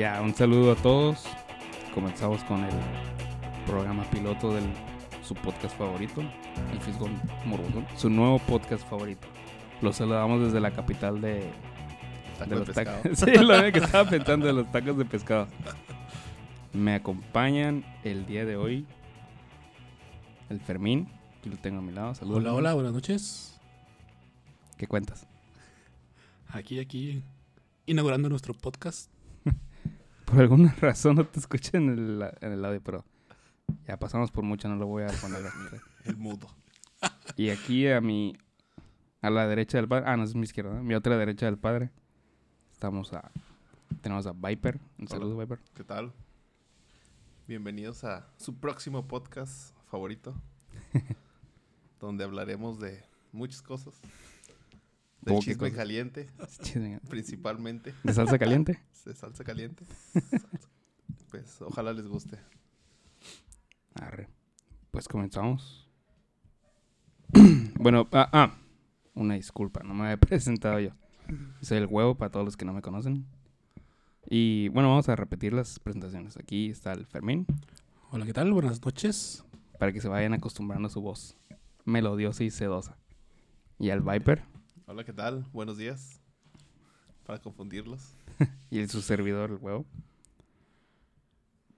Ya, un saludo a todos. Comenzamos con el programa piloto de su podcast favorito, El Fisgón Morbosón. Su nuevo podcast favorito. Los saludamos desde la capital de... Los tacos. pescado. sí, lo que estaba pensando de los tacos de pescado. Me acompañan el día de hoy el Fermín. Aquí lo tengo a mi lado. Saludos. Hola, hola, buenas noches. ¿Qué cuentas? Aquí, aquí, inaugurando nuestro podcast. Por alguna razón no te escuché en el, en el audio, pero ya pasamos por mucho, no lo voy a poner. El mudo. Y aquí a mi... A la derecha del padre... Ah, no, es mi izquierda. ¿no? Mi otra derecha del padre. Estamos a... Tenemos a Viper. Un saludo, Viper. ¿Qué tal? Bienvenidos a su próximo podcast favorito. donde hablaremos de muchas cosas. Del ¿Cómo qué chisme cosas? caliente, Chisme. principalmente. ¿De salsa caliente? De salsa caliente. pues ojalá les guste. Arre. Pues comenzamos. bueno, ah, ah, una disculpa, no me había presentado yo. Soy el huevo para todos los que no me conocen. Y bueno, vamos a repetir las presentaciones. Aquí está el Fermín, Hola, ¿qué tal? Buenas noches. para que se vayan acostumbrando a su voz melodiosa y sedosa. Y al Viper Hola, ¿qué tal? Buenos días. Para confundirlos. y el, su servidor, el huevo.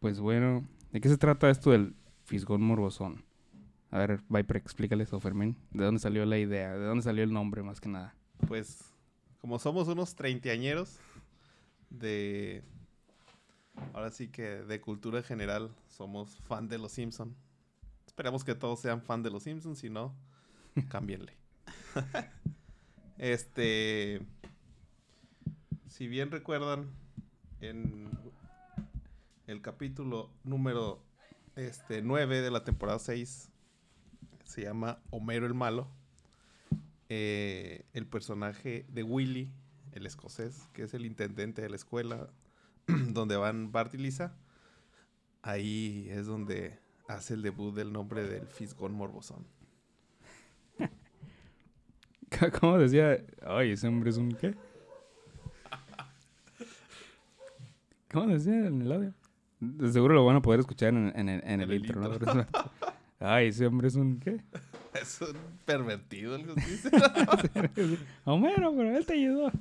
Pues bueno, ¿de qué se trata esto del Fisgón Morbosón? A ver, Viper, explícales, o Fermín, ¿de dónde salió la idea? ¿De dónde salió el nombre más que nada? Pues, como somos unos treintañeros de. Ahora sí que de cultura general, somos fan de los Simpson. Esperemos que todos sean fan de los Simpsons, si no, cámbienle. este. Si bien recuerdan, en el capítulo número este, 9 de la temporada 6, se llama Homero el Malo eh, el personaje de Willy, el escocés, que es el intendente de la escuela donde van Bart y Lisa, ahí es donde hace el debut del nombre del Fisgón Morbosón. ¿Cómo decía? Ay, ese hombre es un qué? ¿Cómo decía en el audio? Seguro lo van a poder escuchar en, en el, en el el intro, Ay, ese hombre es un qué? Es un pervertido, algo así. Homero, pero él te ayudó.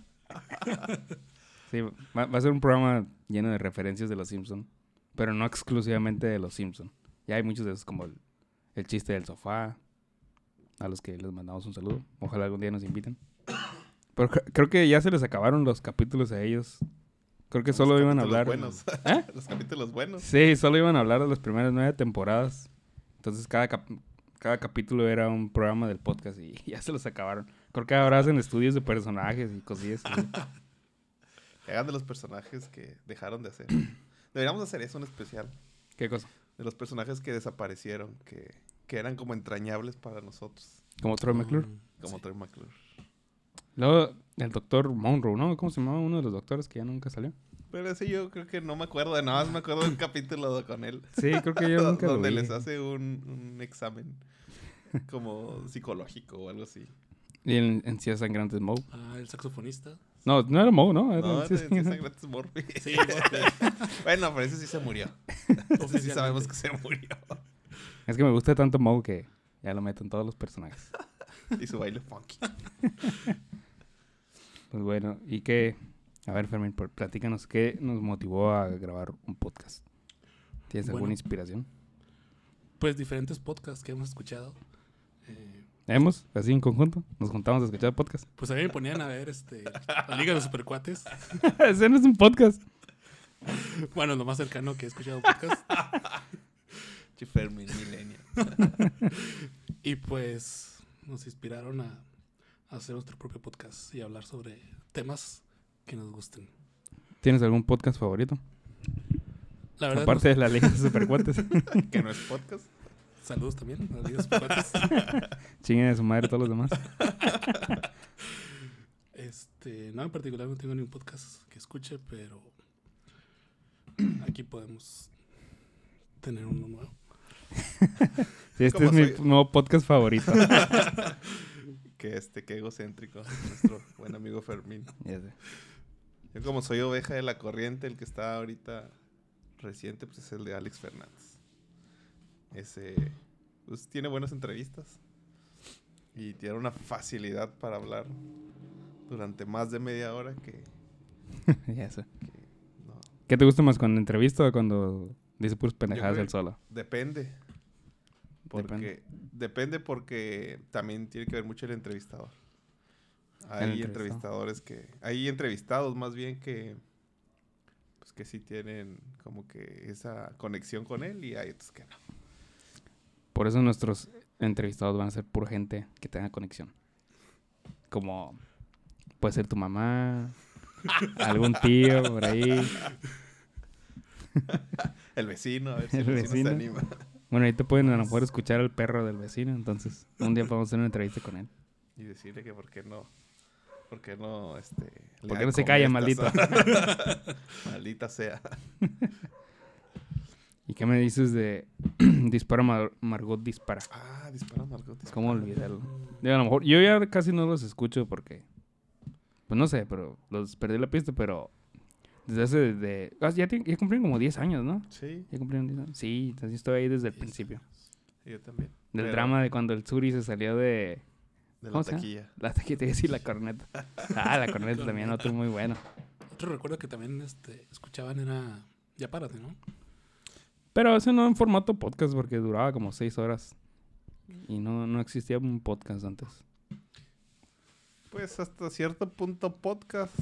sí, va, va a ser un programa lleno de referencias de los Simpson, pero no exclusivamente de los Simpson. Ya hay muchos de esos como el, el chiste del sofá, a los que les mandamos un saludo. Ojalá algún día nos inviten. Pero cre- creo que ya se les acabaron los capítulos a ellos. Creo que solo Los iban a capítulos hablar. Buenos. ¿Eh? Los capítulos buenos. Sí, solo iban a hablar de las primeras nueve temporadas. Entonces cada, cap- cada capítulo era un programa del podcast y ya se los acabaron. Creo que ahora hacen estudios de personajes y cosillas. Que hagan de los personajes que dejaron de hacer. Deberíamos hacer eso en especial. ¿Qué cosa? De los personajes que desaparecieron, que, que eran como entrañables para nosotros. Como Troy McClure. Mm, Como sí. Troy McClure. Luego el doctor Monroe, ¿no? ¿Cómo se llamaba uno de los doctores que ya nunca salió? Pero ese yo creo que no me acuerdo de nada más, me acuerdo de un capítulo con él. Sí, creo que yo nunca lo donde vi. les hace un, un examen como psicológico o algo así. Y en, en Cía Sangrantes Moe. Ah, el saxofonista. No, no era Moe, ¿no? Era No, Cía ese- ese Sangrantes- Murphy. Sí, bueno, pero ese sí se murió. Ese sí sabemos que se murió. Es que me gusta tanto Moe que ya lo meto en todos los personajes. Y su baile funky. Pues bueno, ¿y qué? A ver, Fermín, platícanos, ¿qué nos motivó a grabar un podcast? ¿Tienes alguna inspiración? pues diferentes podcasts que hemos escuchado. Eh, ¿Hemos? Así en conjunto, nos juntamos a escuchar podcast. pues a mí me ponían a ver este, la Liga de los Supercuates. Ese no es un podcast. Bueno, lo más cercano que he escuchado podcast. Chifermin Milenio. Y pues nos inspiraron a, a hacer nuestro propio podcast y hablar sobre temas que nos gusten. ¿Tienes algún podcast favorito? La verdad, Aparte de la Liga de Supercuates. Que no es podcast. saludos también a Ligas Supercuates. Chinguen a su madre todos los demás. Este, no, en particular no tengo ni un podcast que escuche, pero aquí podemos tener uno nuevo. Sí, este ¿Cómo es mi nuevo podcast favorito. Que este, que egocéntrico. Nuestro buen amigo Fermín. Yo como soy oveja de la corriente, el que está ahorita reciente, pues es el de Alex Fernández. Ese, pues tiene buenas entrevistas. Y tiene una facilidad para hablar durante más de media hora que, Ya sé. que no. ¿Qué te gusta más, cuando entrevista o cuando dice puras pendejadas él solo? Depende. Porque, Depende. depende. porque también tiene que ver mucho el entrevistador. Hay entrevistado. entrevistadores que... Hay entrevistados más bien que... Pues que sí tienen como que esa conexión con él y hay otros que no. Por eso nuestros entrevistados van a ser pura gente que tenga conexión. Como puede ser tu mamá, algún tío por ahí. El vecino, a ver si El el vecino, vecino. se anima. Bueno, ahí te pueden a lo mejor escuchar al perro del vecino, entonces un día podemos hacer una entrevista con él. Y decirle que por qué no... Por qué no, este... ¿Por qué no se calla, maldito? Maldita sea. ¿Y qué me dices de Dispara Mar- Margot Dispara? Ah, dispara Margot. dispara. ¿Cómo olvidarlo? Digo, a lo mejor, yo ya casi no los escucho porque, pues no sé, pero los perdí la pista, pero desde hace, de, ah, ya, tienen- ya cumplieron como 10 años, ¿no? Sí, Ya cumplieron 10 años. Sí, entonces estoy ahí desde el principio. yo también. Del Pero drama de cuando el Suri se salió de De la ¿cómo se llama? taquilla. la te decir la corneta. Ah, la corneta también, otro muy bueno. Otro recuerdo que también este, escuchaban era Ya párate, ¿no? Pero ese no en formato podcast porque duraba como 6 horas. Y no, no existía un podcast antes. Pues hasta cierto punto podcast,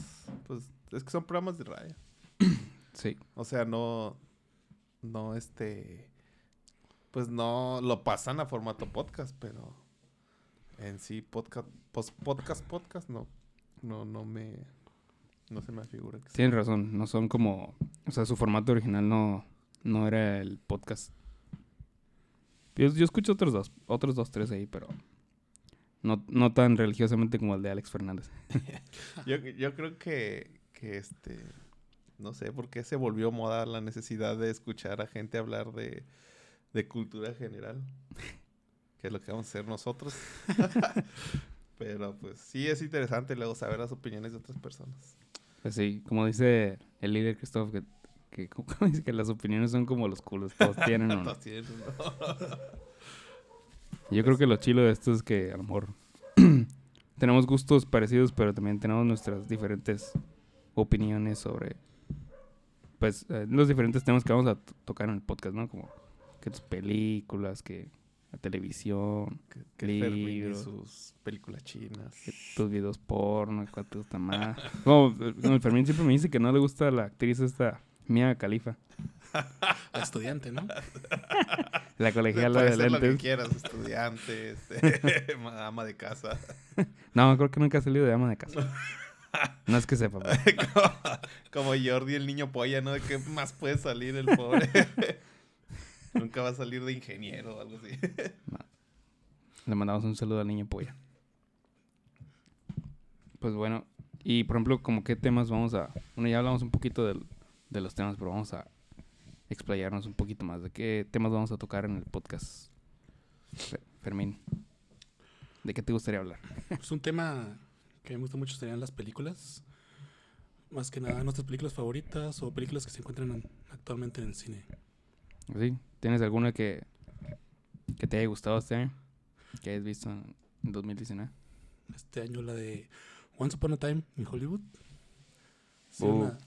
pues es que son programas de radio. Sí. O sea, no, no este, pues no lo pasan a formato podcast, pero en sí podcast, pos- podcast, podcast, no, no, no me, no se me figura que sea. Tienes razón, no son como... O sea, su formato original no, no era el podcast. Yo, yo escucho otros dos, otros dos, tres ahí, pero no, no tan religiosamente como el de Alex Fernández. Yo, yo creo que, que este, no sé por qué se volvió moda la necesidad de escuchar a gente hablar de, de cultura general, que es lo que vamos a hacer nosotros. Pero pues sí es interesante luego saber las opiniones de otras personas. Pues sí, como dice el líder Christoph, que, que, como dice que las opiniones son como los culos, todos tienen uno. Todos tienen. Yo creo que lo chilo de esto es que a lo mejor tenemos gustos parecidos, pero también tenemos nuestras diferentes opiniones sobre pues eh, los diferentes temas que vamos a to- tocar en el podcast, ¿no? Como que tus películas, que la televisión, Que, Libros. sus películas chinas. que tus videos porno, cuál te gusta más. Como, como el Fermín siempre me dice que no le gusta la actriz esta Mia Califa, La estudiante, ¿no? la colegiala de ser lo que lentes. quieras, estudiante, este, ama de casa. No, creo que nunca ha salido de ama de casa. No es que sepa, como, como Jordi el niño polla, ¿no? ¿De qué más puede salir el pobre? Nunca va a salir de ingeniero o algo así. Le mandamos un saludo al niño polla. Pues bueno, y por ejemplo, como qué temas vamos a... Bueno, ya hablamos un poquito del- de los temas, pero vamos a explayarnos un poquito más. ¿De qué temas vamos a tocar en el podcast? Fe- Fermín, ¿de qué te gustaría hablar? Pues un tema que me gusta mucho serían las películas. Más que nada nuestras películas favoritas o películas que se encuentran en- actualmente en el cine. ¿Sí? ¿Tienes alguna que, que te haya gustado este año? Que hayas visto en 2019. Este año la de Once Upon a Time in Hollywood. Sí, Uh. una,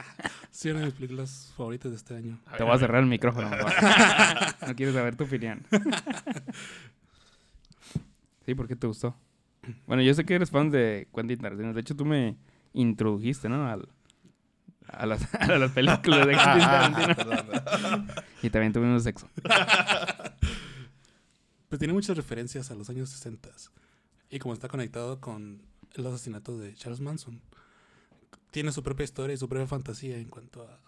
sí, una de mis películas favoritas de este año. Te voy a cerrar el micrófono. no quieres saber tu opinión. sí, ¿por qué te gustó? Bueno, yo sé que eres fan de Quentin Tarantino. De hecho, tú me introdujiste, ¿no? Al- a, las, a las películas de Quentin Tarantino. Perdón, perdón. y también tuvimos sexo. Pues tiene muchas referencias a los años 60 y como está conectado con el asesinato de Charles Manson, tiene su propia historia y su propia fantasía en cuanto a,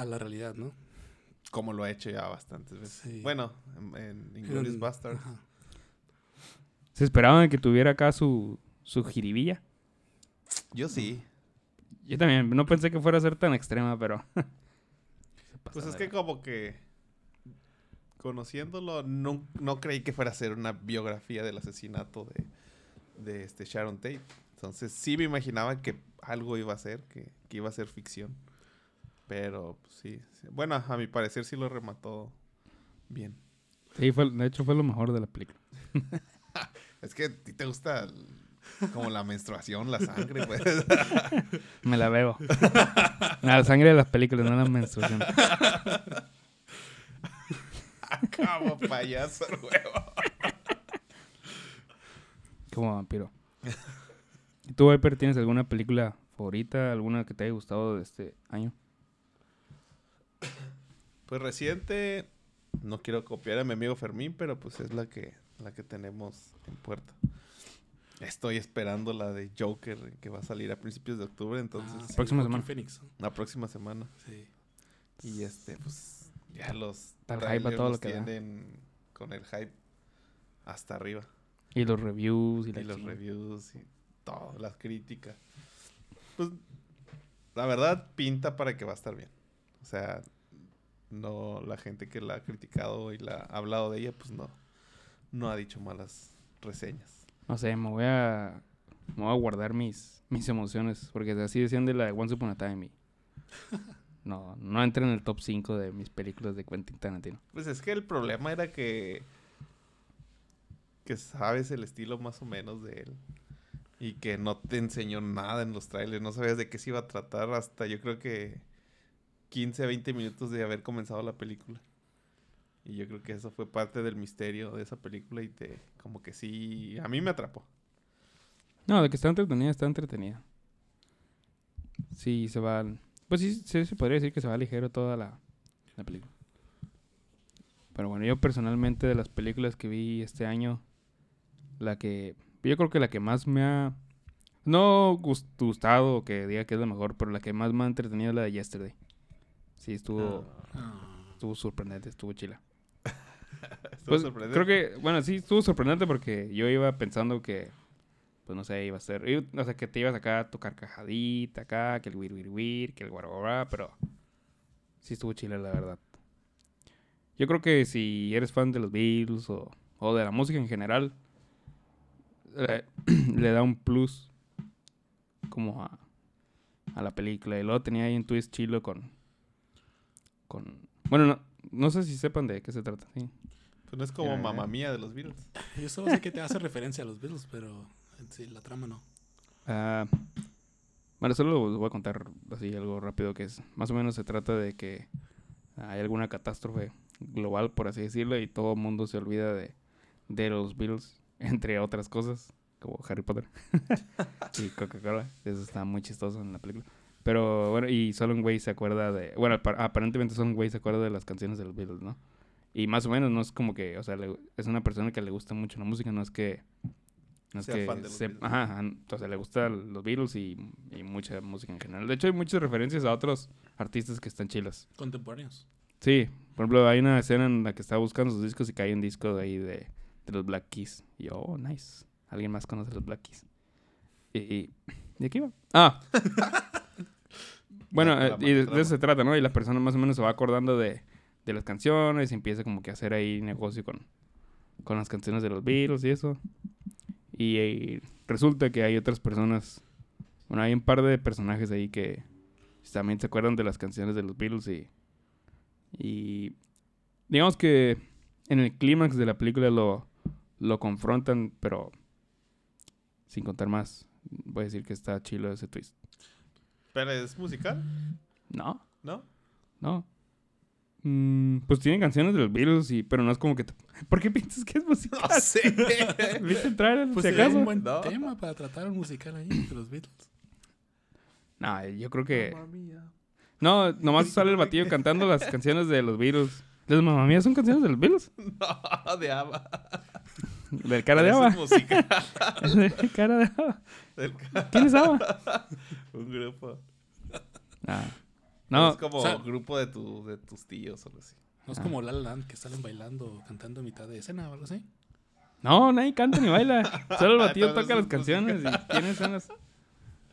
a la realidad, ¿no? Como lo ha hecho ya bastantes veces. Sí. Bueno, en, en Inglourious ajá. Se esperaban que tuviera acá su, su jiribilla. Yo sí. Yo también, no pensé que fuera a ser tan extrema, pero... Pues es que como que conociéndolo no, no creí que fuera a ser una biografía del asesinato de, de este Sharon Tate. Entonces sí me imaginaba que algo iba a ser, que, que iba a ser ficción. Pero pues, sí, sí. Bueno, a mi parecer sí lo remató bien. Sí, fue, de hecho fue lo mejor de la película. Es que a ti te gusta el- como la menstruación, la sangre, pues. Me la bebo. la sangre de las películas, no la menstruación. como payaso, el huevo. Como vampiro. ¿Y tú, Viper, tienes alguna película favorita? ¿Alguna que te haya gustado de este año? Pues reciente, no quiero copiar a mi amigo Fermín, pero pues es la que, la que tenemos en puerta. Estoy esperando la de Joker que va a salir a principios de octubre, entonces Ah, sí, próxima semana. Phoenix, ¿no? la próxima semana. Sí. Y este, pues ya los el hype a trailers todo lo nos que da. tienen con el hype hasta arriba. Y los reviews y, Y, la los reviews y todo, las críticas. Pues la verdad pinta para que va a estar bien. O sea, no la gente que la ha criticado y la ha hablado de ella, pues no, no ha dicho malas reseñas. No sé, me voy a... Me voy a guardar mis, mis emociones. Porque así decían de la de Once Upon a Time. y- No, no entra en el top 5 de mis películas de Quentin Tarantino. Pues es que el problema era que que sabes el estilo más o menos de él y que no te enseñó nada en los trailers, no sabías de qué se iba a tratar hasta yo creo que 15 20 minutos de haber comenzado la película. Y yo creo que eso fue parte del misterio de esa película y te como que sí a mí me atrapó. No, de que está entretenida, está entretenida. Sí, se va... al- Pues sí, sí, se podría decir que se va ligero toda la, la película. Pero bueno, yo personalmente de las películas que vi este año, la que... Yo creo que la que más me ha... No gus- gustado o que diga que es la mejor, pero la que más me ha entretenido es la de Yesterday. Sí, estuvo, Ah, estuvo sorprendente, estuvo chila. Estuvo Pues, sorprendente. creo que, bueno, sí, estuvo sorprendente porque yo iba pensando que, pues no sé, iba a ser, o sea, que te ibas acá a tu carcajadita acá, que el wir wir wir, que el guarabara, pero sí estuvo chile, la verdad. Yo creo que si eres fan de los Beatles o, o de la música en general, le, le da un plus como a, a la película. Y luego tenía ahí un twist chilo con, con, bueno, no, no sé si sepan de qué se trata, sí. Pues no es como mamá mía de los Beatles. yo solo sé que te hace referencia a los Beatles, pero en sí, la trama no. Ah, bueno, solo les voy a contar así algo rápido que es, más o menos se trata de que hay alguna catástrofe global, por así decirlo, y todo el mundo se olvida de, de los Beatles, entre otras cosas, como Harry Potter y Coca-Cola. Eso está muy chistoso en la película. Pero bueno, y solo un güey se acuerda de, bueno, apa- aparentemente solo un güey se acuerda de las canciones de los Beatles, ¿no? Y más o menos no es como que, o sea, le- es una persona que le gusta mucho la música, no es que... No es Sea que fan de los se- Beatles. ajá, ajá, o sea, le gustan los Beatles y, y mucha música en general. De hecho, hay muchas referencias a otros artistas que están chilas. Contemporáneos. Sí, por ejemplo, hay una escena en la que está buscando sus discos y cae un disco de ahí de, de los Black Keys. Y yo, oh, nice. Alguien más conoce los Black Keys. Y, y ¿de qué iba? Ah. bueno, eh, trama, y de, de eso se trata, ¿no? Y la persona más o menos se va acordando de, de las canciones y empieza como que a hacer ahí negocio con, con las canciones de los Beatles y eso. Y, eh, resulta que hay otras personas, bueno, hay un par de personajes ahí que también se acuerdan de las canciones de los Beatles y, y digamos que en el clímax de la película lo, lo confrontan, pero sin contar más, voy a decir que está chilo ese twist. Pero es musical, No, ¿no? no. Mm, pues tienen canciones de los Beatles, y, pero no es como que... te- ¿Por qué piensas que es musical? No sé. ¿Viste el trailer, Pues si acaso? un buen No. tema para tratar un musical ahí de los Beatles. No, yo creo que... Mamma mía. No, nomás sale el batillo cantando las canciones de los Beatles. ¿Las mamá mías son canciones de los Beatles? No, de Ava. Del cara de eso es. Del cara de. Del ca- ¿Quién es agua? Un grupo. Ah. No, Es como o sea- grupo de, tu, de tus tíos o algo así. No es Ah. como La La Land que salen bailando o cantando a mitad de escena o algo así. no, nadie canta ni baila. Solo el batillo Todo toca las canciones y tiene escenas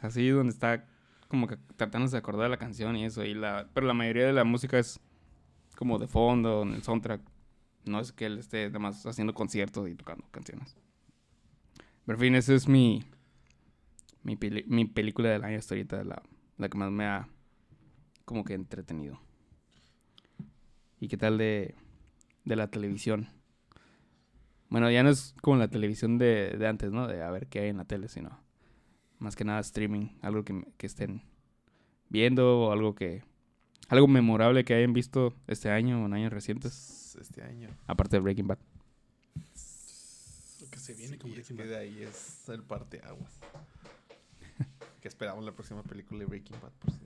así donde está como que tratándose de acordar la canción y eso. Y la, pero la mayoría de la música es como de fondo, en el soundtrack. No es que él esté nada más haciendo conciertos y tocando canciones. Pero en fin, esa es mi, mi, peli- mi película del año hasta ahorita, la, la que más me ha como que entretenido. ¿Y qué tal de, de la televisión? Bueno, ya no es como la televisión de, de antes, ¿no? De a ver qué hay en la tele, sino más que nada streaming, algo que, que estén viendo o algo que... Algo memorable que hayan visto este año o en años recientes, Este año. aparte de Breaking Bad. Lo que se viene Sí, con es Breaking que Bad. de ahí es el parteaguas. que esperamos la próxima película de Breaking Bad, por cierto.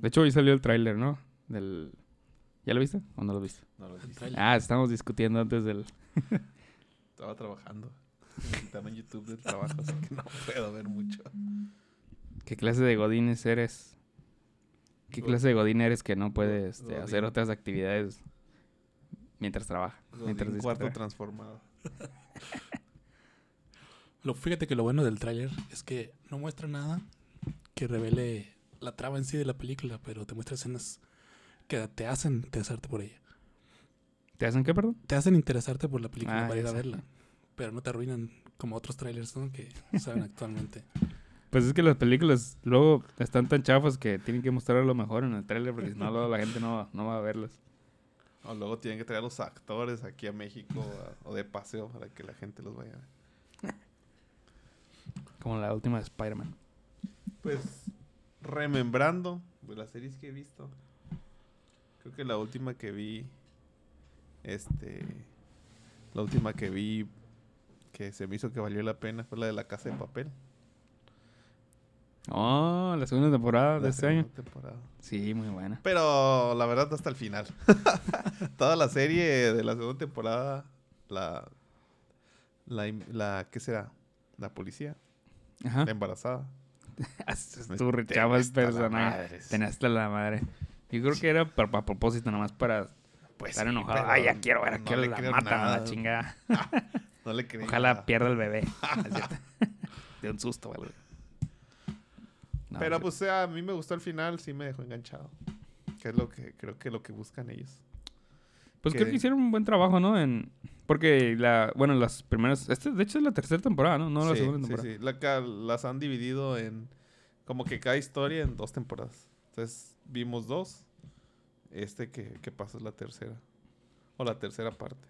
De hecho, hoy salió el tráiler, ¿no? Del... ¿Ya lo viste o no lo viste? no lo tráiler. Ah, estamos discutiendo antes del... Estaba trabajando. Me quitaron en YouTube del trabajo, así que no puedo ver mucho. ¿Qué clase de godines eres? ¿Qué clase de godín eres que no puede este, godín. hacer otras actividades mientras trabaja? Mientras un dice cuarto trabaja? transformado. Lo, fíjate que lo bueno del tráiler es que no muestra nada que revele la trama en sí de la película, pero te muestra escenas que te hacen interesarte por ella. ¿Te hacen qué, perdón? Te hacen interesarte por la película Ah, para ir a verla, pero no te arruinan como otros trailers ¿no? que saben actualmente. Pues es que las películas luego están tan chafas que tienen que mostrar lo mejor en el tráiler porque si no luego la gente no, va- no va a verlas. O luego tienen que traer a los actores aquí a México a- o de paseo para que la gente los vaya a ver. Como la última de Spider-Man. Pues, remembrando de las series que he visto. Creo que la última que vi. Este. La última que vi. Que se me hizo que valió la pena fue la de la casa de papel. Oh, la segunda temporada de este año. temporada. Sí, muy buena. Pero la verdad hasta el final. Toda la serie de la segunda temporada. La. La. la ¿Qué será? La policía. Ajá. La embarazada. Tú rechabas personaje. Tenías hasta la madre. Yo creo que era a propósito, nomás para Pues estar sí, enojado. Ay, ya quiero ver a no qué le la creo matan a la nada. chingada. No le creí Ojalá nada. pierda el bebé. Es cierto. De un susto. No, Pero sí. pues sea, a mí me gustó el final, sí me dejó enganchado. Que es lo que creo que lo que buscan ellos. Pues que- creo que hicieron un buen trabajo, ¿no? En... Porque la... Bueno, las primeras... Este, de hecho, es la tercera temporada, ¿no? No la sí, segunda sí, temporada. sí. La ca- las han dividido en como que cada historia en dos temporadas. Entonces vimos dos. Este que, que pasa es la tercera. O la tercera parte.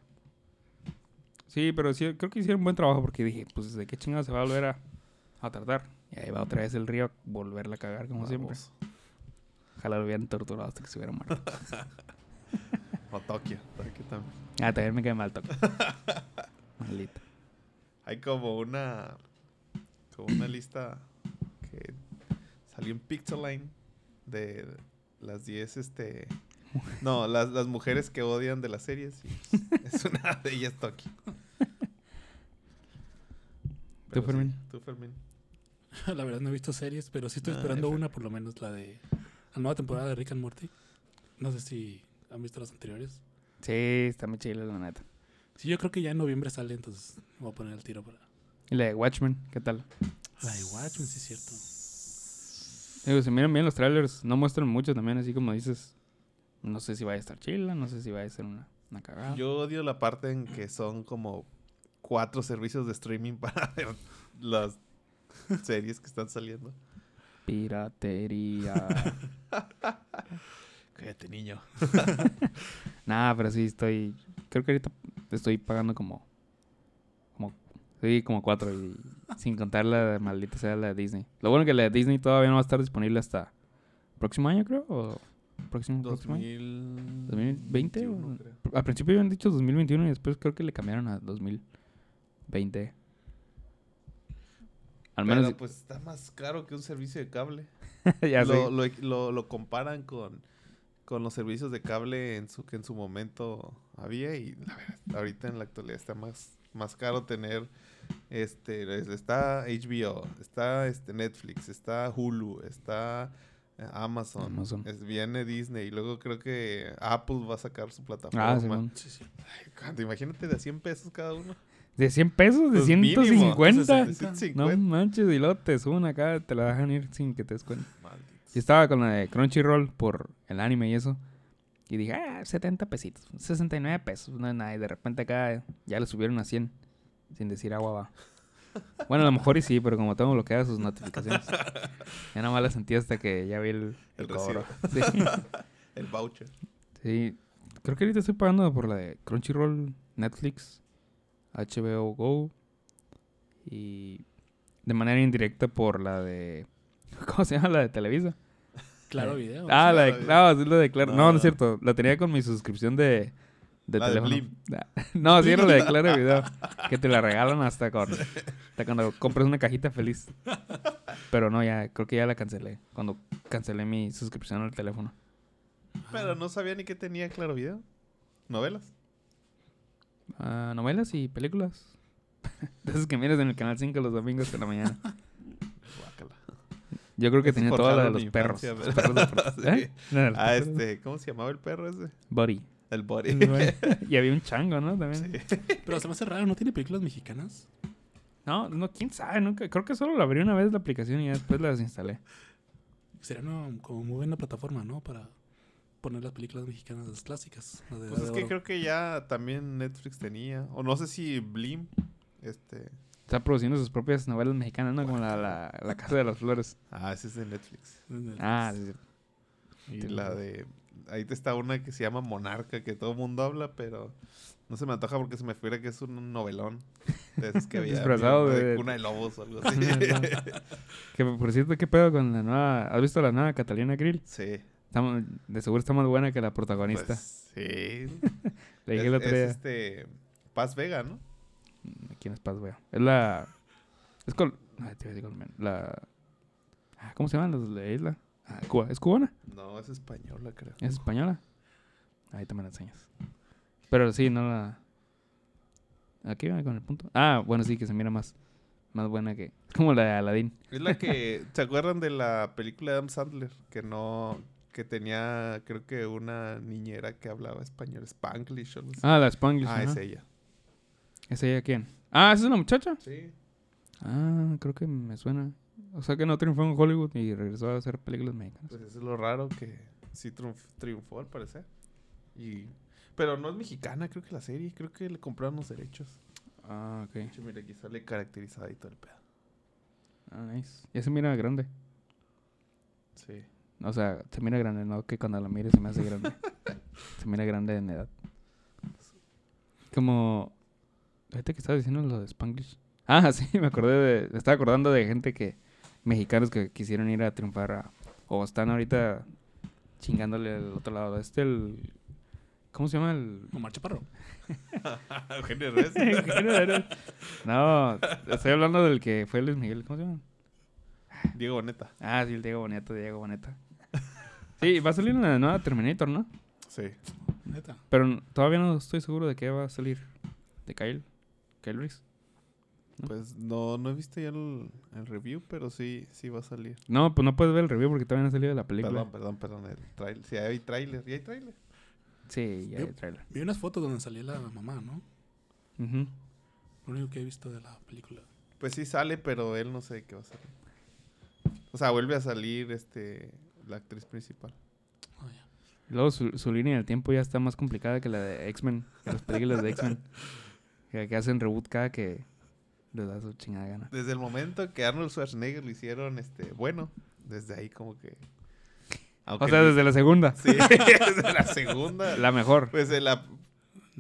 Sí, pero sí, creo que hicieron un buen trabajo porque dije, pues, ¿de qué chingada se va a volver a, a tratar? Y ahí va otra vez el río a volverla a cagar, como siempre. Vamos. Ojalá lo hubieran torturado hasta que se hubiera muerto. O Tokio. Tokio también. ah, también me quedé mal toque. Maldito. Hay como una como una lista que salió en Pixeline de las 10 este no, las, las mujeres que odian de las series y es una de ellas Toki. Pero sí, Fermín? Tú Fermín. la verdad no he visto series, pero sí estoy Ah, esperando F. una, por lo menos la de la nueva temporada de Rick and Morty. No sé si han visto las anteriores. Sí, está muy chila, la neta. Sí, yo creo que ya en noviembre sale, entonces me voy a poner el tiro para Y la de Watchmen, ¿qué tal? la de Watchmen, sí es cierto. Digo, si miran bien los trailers, no muestran mucho también, así como dices. No sé si va a estar chila, no sé si va a ser una, una cagada. Yo odio la parte en que son como cuatro servicios de streaming para ver las series que están saliendo. Piratería. Cállate, niño. Nah, pero sí estoy. Creo que ahorita estoy pagando como. Como. Sí, como cuatro. Y sin contar la de maldita sea la de Disney. Lo bueno que la de Disney todavía no va a estar disponible hasta. ¿Próximo año, creo? ¿O próximo, próximo año? 2020 ¿2020? Al principio habían dicho 2021 y después creo que le cambiaron a 2020. Al menos. Pero pues está más caro que un servicio de cable. ya lo, lo- lo comparan con, con los servicios de cable en su, que en su momento había y la verdad, ahorita en la actualidad está más, más caro tener este es- está HBO, está este Netflix, está Hulu, está Eh, Amazon. Amazon. Es, viene Disney. Y luego creo que Apple va a sacar su plataforma. Ah, Simón. Sí, sí. Ay, ¿cuánto? Imagínate de a 100 pesos cada uno. De 100 pesos, de Pues mínimo, 150. de 150. No manches, y luego te suben acá, te la dejan ir sin que te des cuenta. Yo estaba con la de Crunchyroll por el anime y eso. Y dije, ah, 70 pesitos, 69 pesos, no es nada. Y de repente acá ya le subieron a 100, sin decir agua va. Bueno, a lo mejor y sí, pero como tengo bloqueadas sus notificaciones. Ya nada más la sentí hasta que ya vi el, El el cobro. Sí, El voucher. sí. Creo que ahorita estoy pagando por la de Crunchyroll, Netflix, HBO Go. Y de manera indirecta por la de... ¿Cómo se llama? La de Televisa. Claro, video. Ah, la de... Claro, No, sí, lo de Claro. No, No, es cierto. La tenía con mi suscripción de, de La de teléfono. Blim. No, sí era la de Claro Video. Que te la regalan hasta, con, hasta cuando compras una cajita feliz. Pero no, ya, creo que ya la cancelé. Cuando cancelé mi suscripción al teléfono. Pero no sabía ni que tenía Claro Video. ¿Novelas? Ah, novelas y películas. De esas que miras en el canal 5 los domingos de la mañana. Yo creo que tenía toda la de los perros. infancia, Los ¿verdad? perros de- Sí. ¿Eh? No, los Ah, perros. este, ¿cómo se llamaba el perro ese? Buddy. El Body. y había un chango, ¿no? También. Sí. Pero se me hace raro, ¿no tiene películas mexicanas? No, no, quién sabe. Nunca, creo que solo la abrí una vez la aplicación y ya después la desinstalé. Sería una, como muy buena plataforma, ¿no? Para poner las películas mexicanas las clásicas. las de Pues es de que creo que ya también Netflix tenía. O no sé si Blim. Este. Está produciendo sus propias novelas mexicanas, ¿no? Como la, la, la Casa de las Flores. Ah, ese es de Netflix. Ah, sí. Y la de. Ahí te está una que se llama Monarca, que todo el mundo habla, pero no se me antoja porque se me figura que es un novelón. Esos que había. Disfrazado de, de- Cuna de Lobos o algo así. que por cierto, ¿qué pedo con la nueva? ¿Has visto la nueva Catalina Grill? sí. Está de seguro está más buena que la protagonista. Pues, sí. Le dije es, otro es este. Paz Vega, ¿no? ¿Quién es Paz, güey? Es la. Es col. Ay, te iba a decir colombiana. La. ah, ¿Cómo se llaman los de la isla? Ah, Cuba. ¿Es cubana? No, es española, creo. ¿Es española? Ahí me la enseñas. Pero sí, no la. Aquí va con el punto. Ah, bueno, sí, que se mira más. Más buena que. Es como la de Aladdin. Es la que. ¿Se acuerdan de la película de Adam Sandler? Que no. Que tenía, creo que una niñera que hablaba español, Spanglish o algo así. Ah, la Spanglish. Ah, ajá. es ella. ¿Es ella quién? Ah, ¿esa es una muchacha? Sí. Ah, creo que me suena. O sea que no triunfó en Hollywood y regresó a hacer películas mexicanas. Pues eso es lo raro que sí triunf- triunfó al parecer. Y... Pero no es mexicana, creo que la serie. Creo que le compraron los derechos. Ah, ok. De hecho, mira, aquí sale caracterizada y todo el pedo. Ah, nice. Ya se mira grande. Sí. O sea, se mira grande, no que cuando la mire se me hace grande. se mira grande en edad. Como. Fíjate que estaba diciendo lo de Spanglish. Ah, sí, me acordé de. Me estaba acordando de gente que. Mexicanos que quisieron ir a triunfar a- O están ahorita chingándole al otro lado. Este el. ¿Cómo se llama el.? Omar Chaparro. Eugenio Derbez. no, estoy hablando del que fue Luis Miguel. ¿Cómo se llama? Diego Boneta. Ah, sí, el Diego Boneta, Diego Boneta. Sí, va a salir en la nueva Terminator, ¿no? Sí. Neta. Pero todavía no estoy seguro de qué va a salir. ¿De Kyle? ¿Kyle Reese? ¿No? Pues no, no he visto ya el, el review, pero sí, sí va a salir. No, pues no puedes ver el review porque todavía no ha salido la película. Perdón, perdón, perdón. El trailer. Sí, hay trailer. ¿Y hay trailer? Sí, ya hay trailer. Vi unas fotos donde salía la mamá, ¿no? Lo único que he visto de la película. Pues sí sale, pero él no sé de qué va a salir. O sea, vuelve a salir este la actriz principal. Ya. Y Luego su, su línea del tiempo ya está más complicada que la de X-Men. que Las películas de X-Men. que, hacen reboot cada que les da su chingada gana. Desde el momento que Arnold Schwarzenegger lo hicieron este bueno, desde ahí como que aunque O sea, desde la segunda. Sí, desde la segunda. La mejor. Pues de la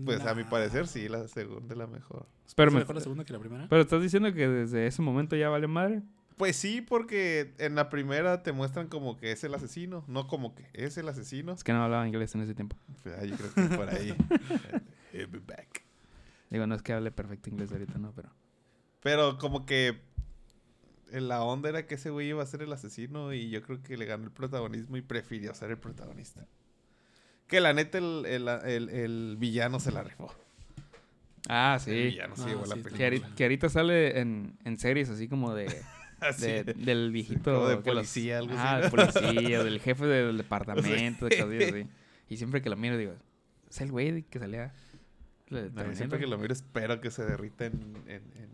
pues a mi parecer sí, la segunda es la mejor. Pero, ¿Es me- mejor la segunda que la primera? pero estás diciendo que desde ese momento ya vale madre. Pues sí, porque en la primera te muestran como que es el asesino, no como que es el asesino. Es que no hablaba inglés en ese tiempo. Pues, ah, yo creo que por ahí. He'll be back. Digo, no es que hable perfecto inglés ahorita, no, pero. Pero como que la onda era que ese güey iba a ser el asesino y yo creo que le ganó el protagonismo y prefirió ser el protagonista. Que la neta el, el- el- el villano se la rifó. Ah, El sí. villano se Ah, llevó la sí, película. Que, ahori- que ahorita sale en, en series así como de, Así. de- del viejito. como de los- policía, algo así, Ah, ¿no? del policía, del jefe del departamento, de cosas así. Y siempre que lo miro digo, es el güey que salía. De No, Terminator". siempre que lo miro espero que se derrita en, en, en,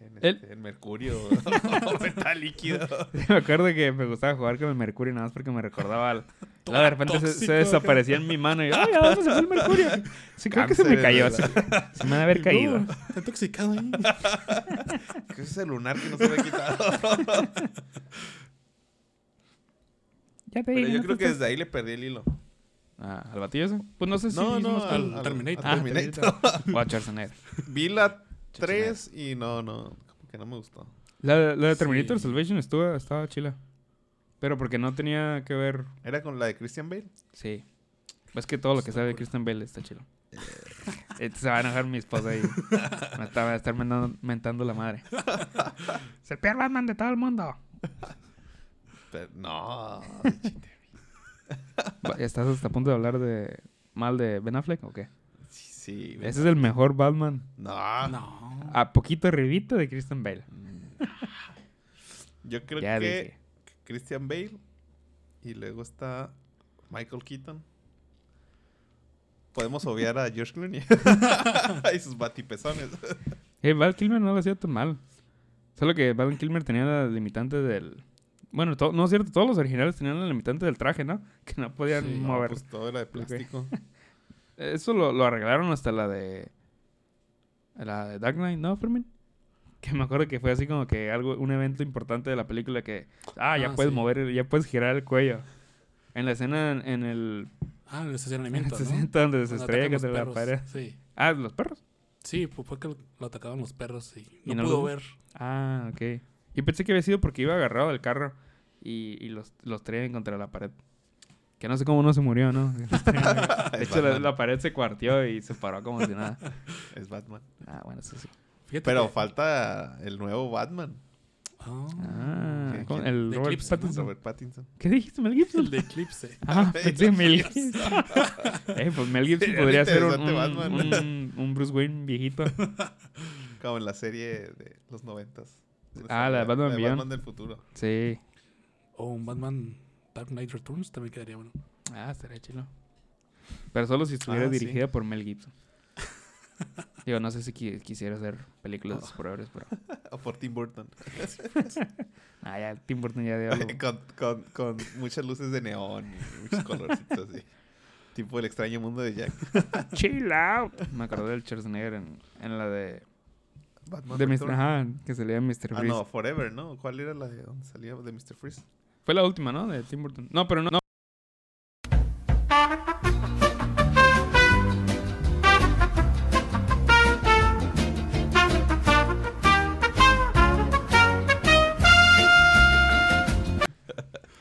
en, El- este, en mercurio o metal líquido. me acuerdo que me gustaba jugar con el mercurio nada más porque me recordaba al... Luego de repente se, se desaparecía en mi mano y ¡ay, a dónde se fue el mercurio! Sí, creo que se me cayó. Se, la- se me ha de haber caído. No, está intoxicado ahí. ¿Qué es ese lunar que no se me ha quitado? Ya te Pero yo no creo te que desde ahí le perdí el hilo. Ah, ¿Al batillo ese? Pues no sé si... No, no, al, Terminator. al Ah, Terminator. O a Schwarzenegger. Vi la 3 y no, no, como que no me gustó. La, la de Terminator Sí. Salvation estuvo, estaba chila. Pero porque no tenía que ver... ¿Era con la de Christian Bale? Sí. Es que todo lo que sabe de Christian Bale está chido. Eh, Se va a enojar mi esposa y me está- va a estar mentando, mentando la madre. Es el peor Batman de todo el mundo. Pero, no. ¿Estás hasta a punto de hablar de mal de Ben Affleck o qué? Sí, sí. Ese es el mejor Batman. No. No. A poquito arribita de Christian Bale. Yo creo ya que dije. Christian Bale y luego está Michael Keaton. Podemos obviar a George Clooney y sus batipezones. Eh, Val Kilmer no lo hacía tan mal. Solo que Val Kilmer tenía la limitante del... Bueno, no es cierto, todos los originales tenían la limitante del traje, ¿no? Que no podían Sí, no, mover. Pues todo era de plástico. Eso lo, lo arreglaron hasta la de. La de Dark Knight, ¿no, Fermín? Que me acuerdo que fue así como que algo, un evento importante de la película que. Ah, ya Ah, puedes sí. mover, el- ya puedes girar el cuello. En la escena en, en el. Ah, el En estacionamiento, el ¿no? 60 donde se estrella contra la pared. Sí. Ah, los perros. Sí, pues fue que lo atacaban los perros y ¿Y no, no pudo ver. Ah, ok. Yo pensé que había sido porque iba agarrado del carro y, y los, los traían contra la pared. Que no sé cómo no se murió, ¿no? de hecho, la, pared se cuartió y se paró como si nada. Es Batman. Ah, bueno, eso sí. Fíjate Pero que- falta el nuevo Batman. Ah, Ah, el De Robert Eclipse. Pattinson. Robert Pattinson. ¿Qué dijiste, Mel Gibson? el de Eclipse. Ah, pensé Mel Gibson. eh, pues Mel Gibson Sería podría ser un- un Bruce Wayne viejito. Como en la serie de los noventas. Ah, la de Batman Beyond. Batman del futuro. Sí. O un Batman Dark Knight Returns también quedaría bueno. Ah, estaría chido. Pero solo si estuviera Ah, sí. dirigida por Mel Gibson. Digo, no sé si qui- quisiera hacer películas de superhéroes, pero... O por Tim Burton. Ah, ya, Tim Burton ya dio algo. con, con, con muchas luces de neón y muchos colorcitos así. Tipo el extraño mundo de Jack. Chill out. Me acordé del Schwarzenegger en, en la de... Batman De Mr. Ajá, que salía en Mr. Ah, Freeze. no, Forever, ¿no? ¿Cuál era la de donde salía de Mr. Freeze? Fue la última, ¿no? De Tim Burton. No, pero no. no.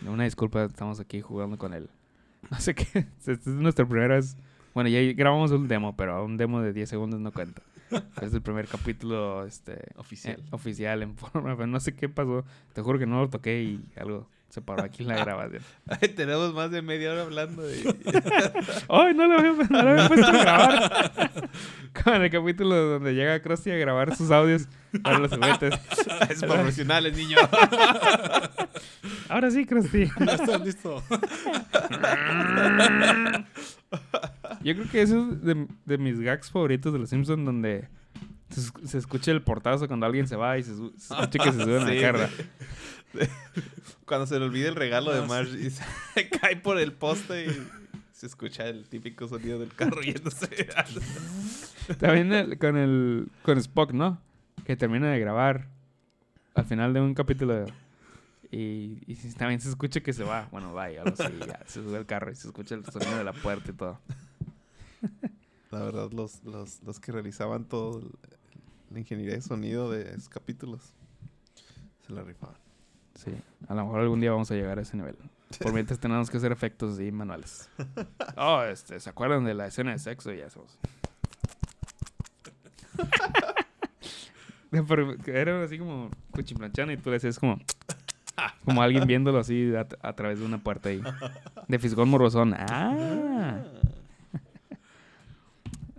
Una disculpa, estamos aquí jugando con él. No sé qué. Esta es nuestra primera vez. Bueno, ya grabamos un demo, pero un demo de 10 segundos no cuenta. Es el primer capítulo este, Oficial. eh, oficial en forma, pero no sé qué pasó. Te juro que no lo toqué y algo se paró aquí en la grabación. Ay, tenemos más de media hora hablando de... ¡Ay, no lo había, no lo había puesto a grabar! Como en el capítulo donde llega Krusty a grabar sus audios para los juguetes. es profesionales, niño. Ahora sí, Krusty. ya estás listo. Yo creo que eso es de, de mis gags favoritos de Los Simpsons, donde se, es- se escucha el portazo cuando alguien se va y se, se escucha que se sube a Sí, la carga. Cuando se le olvida el regalo de Ah, Marge y se cae por el poste y se escucha el típico sonido del carro yéndose. También el- con el con Spock, ¿no? Que termina de grabar al final de un capítulo y, también se escucha que se va. Bueno, va y algo así, ya, se sube el carro y se escucha el sonido de la puerta y todo. La verdad, los, los, los que realizaban todo el- la ingeniería de sonido de esos capítulos se la rifaban. Sí, a lo mejor algún día vamos a llegar a ese nivel. Por mientras tenemos que hacer efectos y manuales. Oh, este, ¿se acuerdan de la escena de sexo? Y ya somos. Pero era así como cuchiplanchando y tú le decías como... Como alguien viéndolo así a, a través de una puerta ahí. De fisgón morosón. Ah.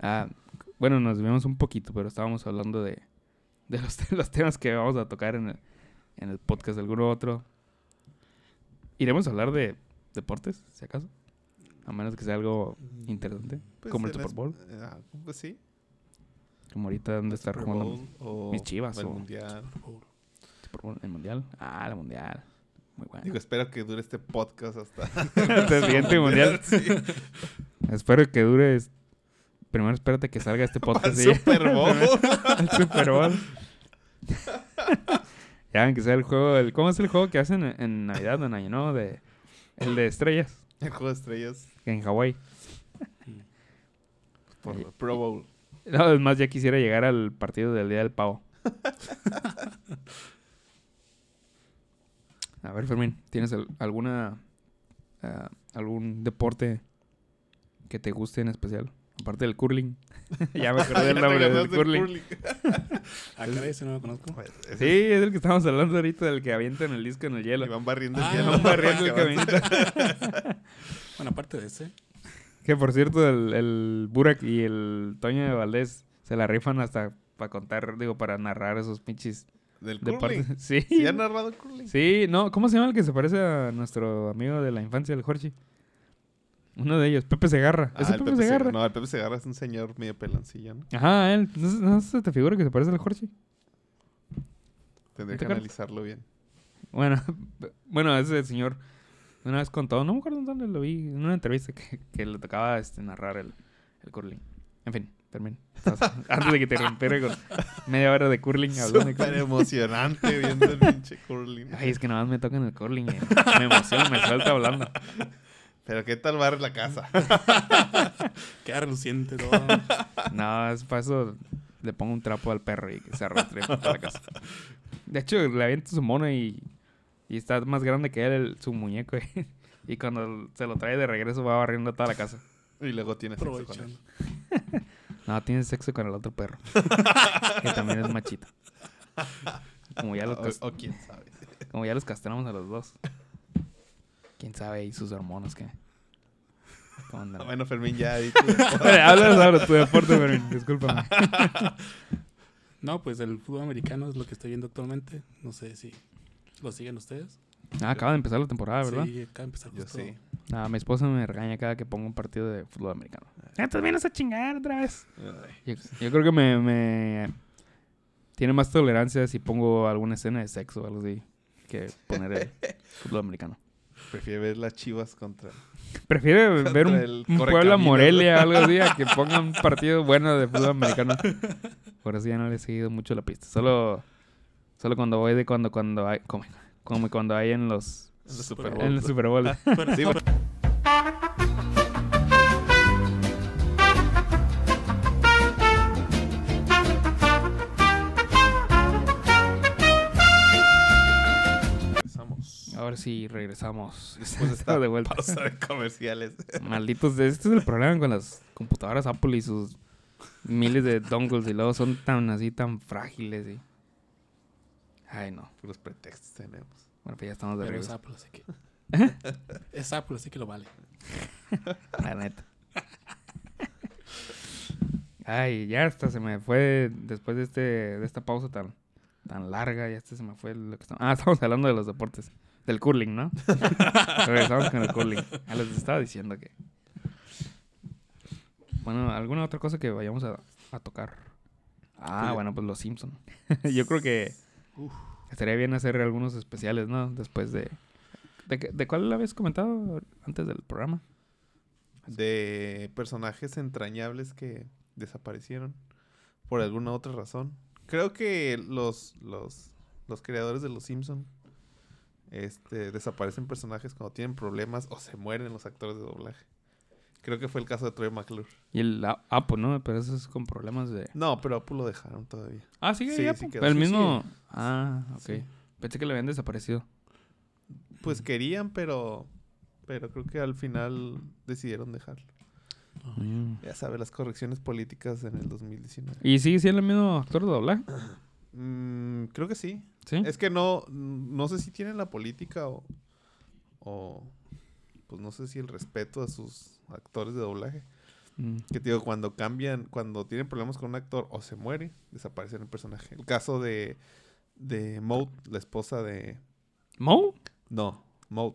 Ah, bueno, nos vimos un poquito, pero estábamos hablando de, de los, de los temas que vamos a tocar en el, en el podcast de alguno otro. Iremos a hablar de deportes, si acaso. A menos que sea algo interesante. Pues como el Super Bowl. ah, pues sí. Como ahorita donde estar jugando o mis Chivas el o- mundial. Super Bowl, el mundial. Ah, el mundial. Muy bueno. Digo, espero que dure este podcast hasta Hasta el siguiente mundial. Espero que dure. Primero espérate que salga este podcast. y- Super Bowl. al Super Bowl. ya ven que sea el juego. El, ¿Cómo es el juego que hacen en, en Navidad o en Año Nuevo? De, el de estrellas. El juego de estrellas En Hawái. por Ahí- Pro Bowl. No, además ya quisiera llegar al partido del Día del Pavo. A ver, Fermín, ¿tienes al- alguna ah, algún deporte que te guste en especial? Aparte del curling. ya me acordé del nombre del curling. Caray, ese no lo conozco. Pues, Sí, es el que estamos hablando ahorita, del que avientan el disco en el hielo. Y van barriendo Ah, el hielo. van barriendo el caminito. Bueno, aparte de ese, Que por cierto, el, el Burak y el Toño de Valdés se la rifan hasta para contar, digo, para narrar esos pinches Del deportes. curling. Sí. ¿Sí han narrado curling? Sí, no, ¿cómo se llama el que se parece a nuestro amigo de la infancia, el Jorge? Uno de ellos, Pepe Segarra. Ah, ¿Es el Pepe, Pepe Segarra? No, el Pepe Segarra es un señor medio pelancilla, ¿no? Ajá, él. ¿No, se- no se te figura que se parece al Jorge? Tendría ¿Te que analizarlo bien. Bueno, bueno, ese señor una vez contó, no me acuerdo dónde lo vi, en una entrevista que, que le tocaba este, narrar el, el curling. En fin, termino. Antes de que te rompiera con media hora de curling hablando Súper emocionante viendo el pinche curling. Ay, es que nada más me tocan el curling. eh. Me emociona, me suelta hablando. Pero ¿qué tal barre la casa? queda reluciente todo. No, es para eso le pongo un trapo al perro y que se arrastre por toda la casa. De hecho, le aviento su mono y, y está más grande que él, el- su muñeco. Y, y cuando se lo trae de regreso va barriendo toda la casa. Y luego tiene sexo con él. No, tiene sexo con el otro perro. que también es machito. Como ya, los cas- O, o quién sabe. como ya los castramos a los dos. Quién sabe ahí sus hormonas que... Bueno, Fermín, ya hablas ahora tu deporte, Fermín. Discúlpame. No, pues el fútbol americano es lo que estoy viendo actualmente. No sé si lo siguen ustedes. Ah, acaba de empezar la temporada, ¿verdad? Sí, acaba de empezar Yo sí. Ah, mi esposa me regaña cada que pongo un partido de fútbol americano. Ya te vienes a chingar otra vez. Yo, yo creo que me, me tiene más tolerancia si pongo alguna escena de sexo o algo así que poner el fútbol americano. Prefiere ver las chivas contra. Prefiere ver un, un. Puebla Morelia algo así a que ponga un partido bueno de fútbol americano. Por eso ya no le he seguido mucho la pista. Solo, solo cuando voy de cuando cuando hay como, como cuando hay en los En el Super Bowl. Bowl. en el Super Bowl. Ahora sí regresamos. Después de esta de vuelta. pausa de comerciales. Malditos, este es el problema con las computadoras Apple y sus miles de dongles y luego son tan así, tan frágiles y... Ay, no. Puros pretextos tenemos. Bueno, pues ya estamos de pero es regreso. Apple, así que. es Apple, así que lo vale. La neta. Ay, ya hasta se me fue después de este de esta pausa tan tan larga, ya hasta se me fue lo que estamos... Ah, estamos hablando de los deportes. Del curling, ¿no? Regresamos con el curling. Ya les estaba diciendo que... Bueno, ¿alguna otra cosa que vayamos a, a tocar? Ah, Pues- bueno, pues los Simpson. Yo creo que estaría bien hacer algunos especiales, ¿no? Después de... ¿De, qué- de cuál habías comentado antes del programa? De personajes entrañables que desaparecieron por alguna otra razón. Creo que los, los, los creadores de Los Simpson este, desaparecen personajes cuando tienen problemas o se mueren los actores de doblaje. Creo que fue el caso de Troy McClure. Y el Apo, ¿no? Pero eso es con problemas de... No, pero a Apu lo dejaron todavía. Ah, sigue Sí. El mismo... sí. Ah, ok. Sí. Pensé que le habían desaparecido. Pues querían, pero pero creo que al final decidieron dejarlo. Mm. Ya sabes, las correcciones políticas en el 2019. ¿Y sigue siendo el mismo actor de doblaje? Mm, creo que sí. Sí. Es que no, no sé si tienen la política o, o pues no sé si el respeto a sus actores de doblaje. Mm. Que te digo, cuando cambian, cuando tienen problemas con un actor o se muere, desaparecen el personaje. El caso de, de Moat, la esposa de... ¿Mo? No, Moat.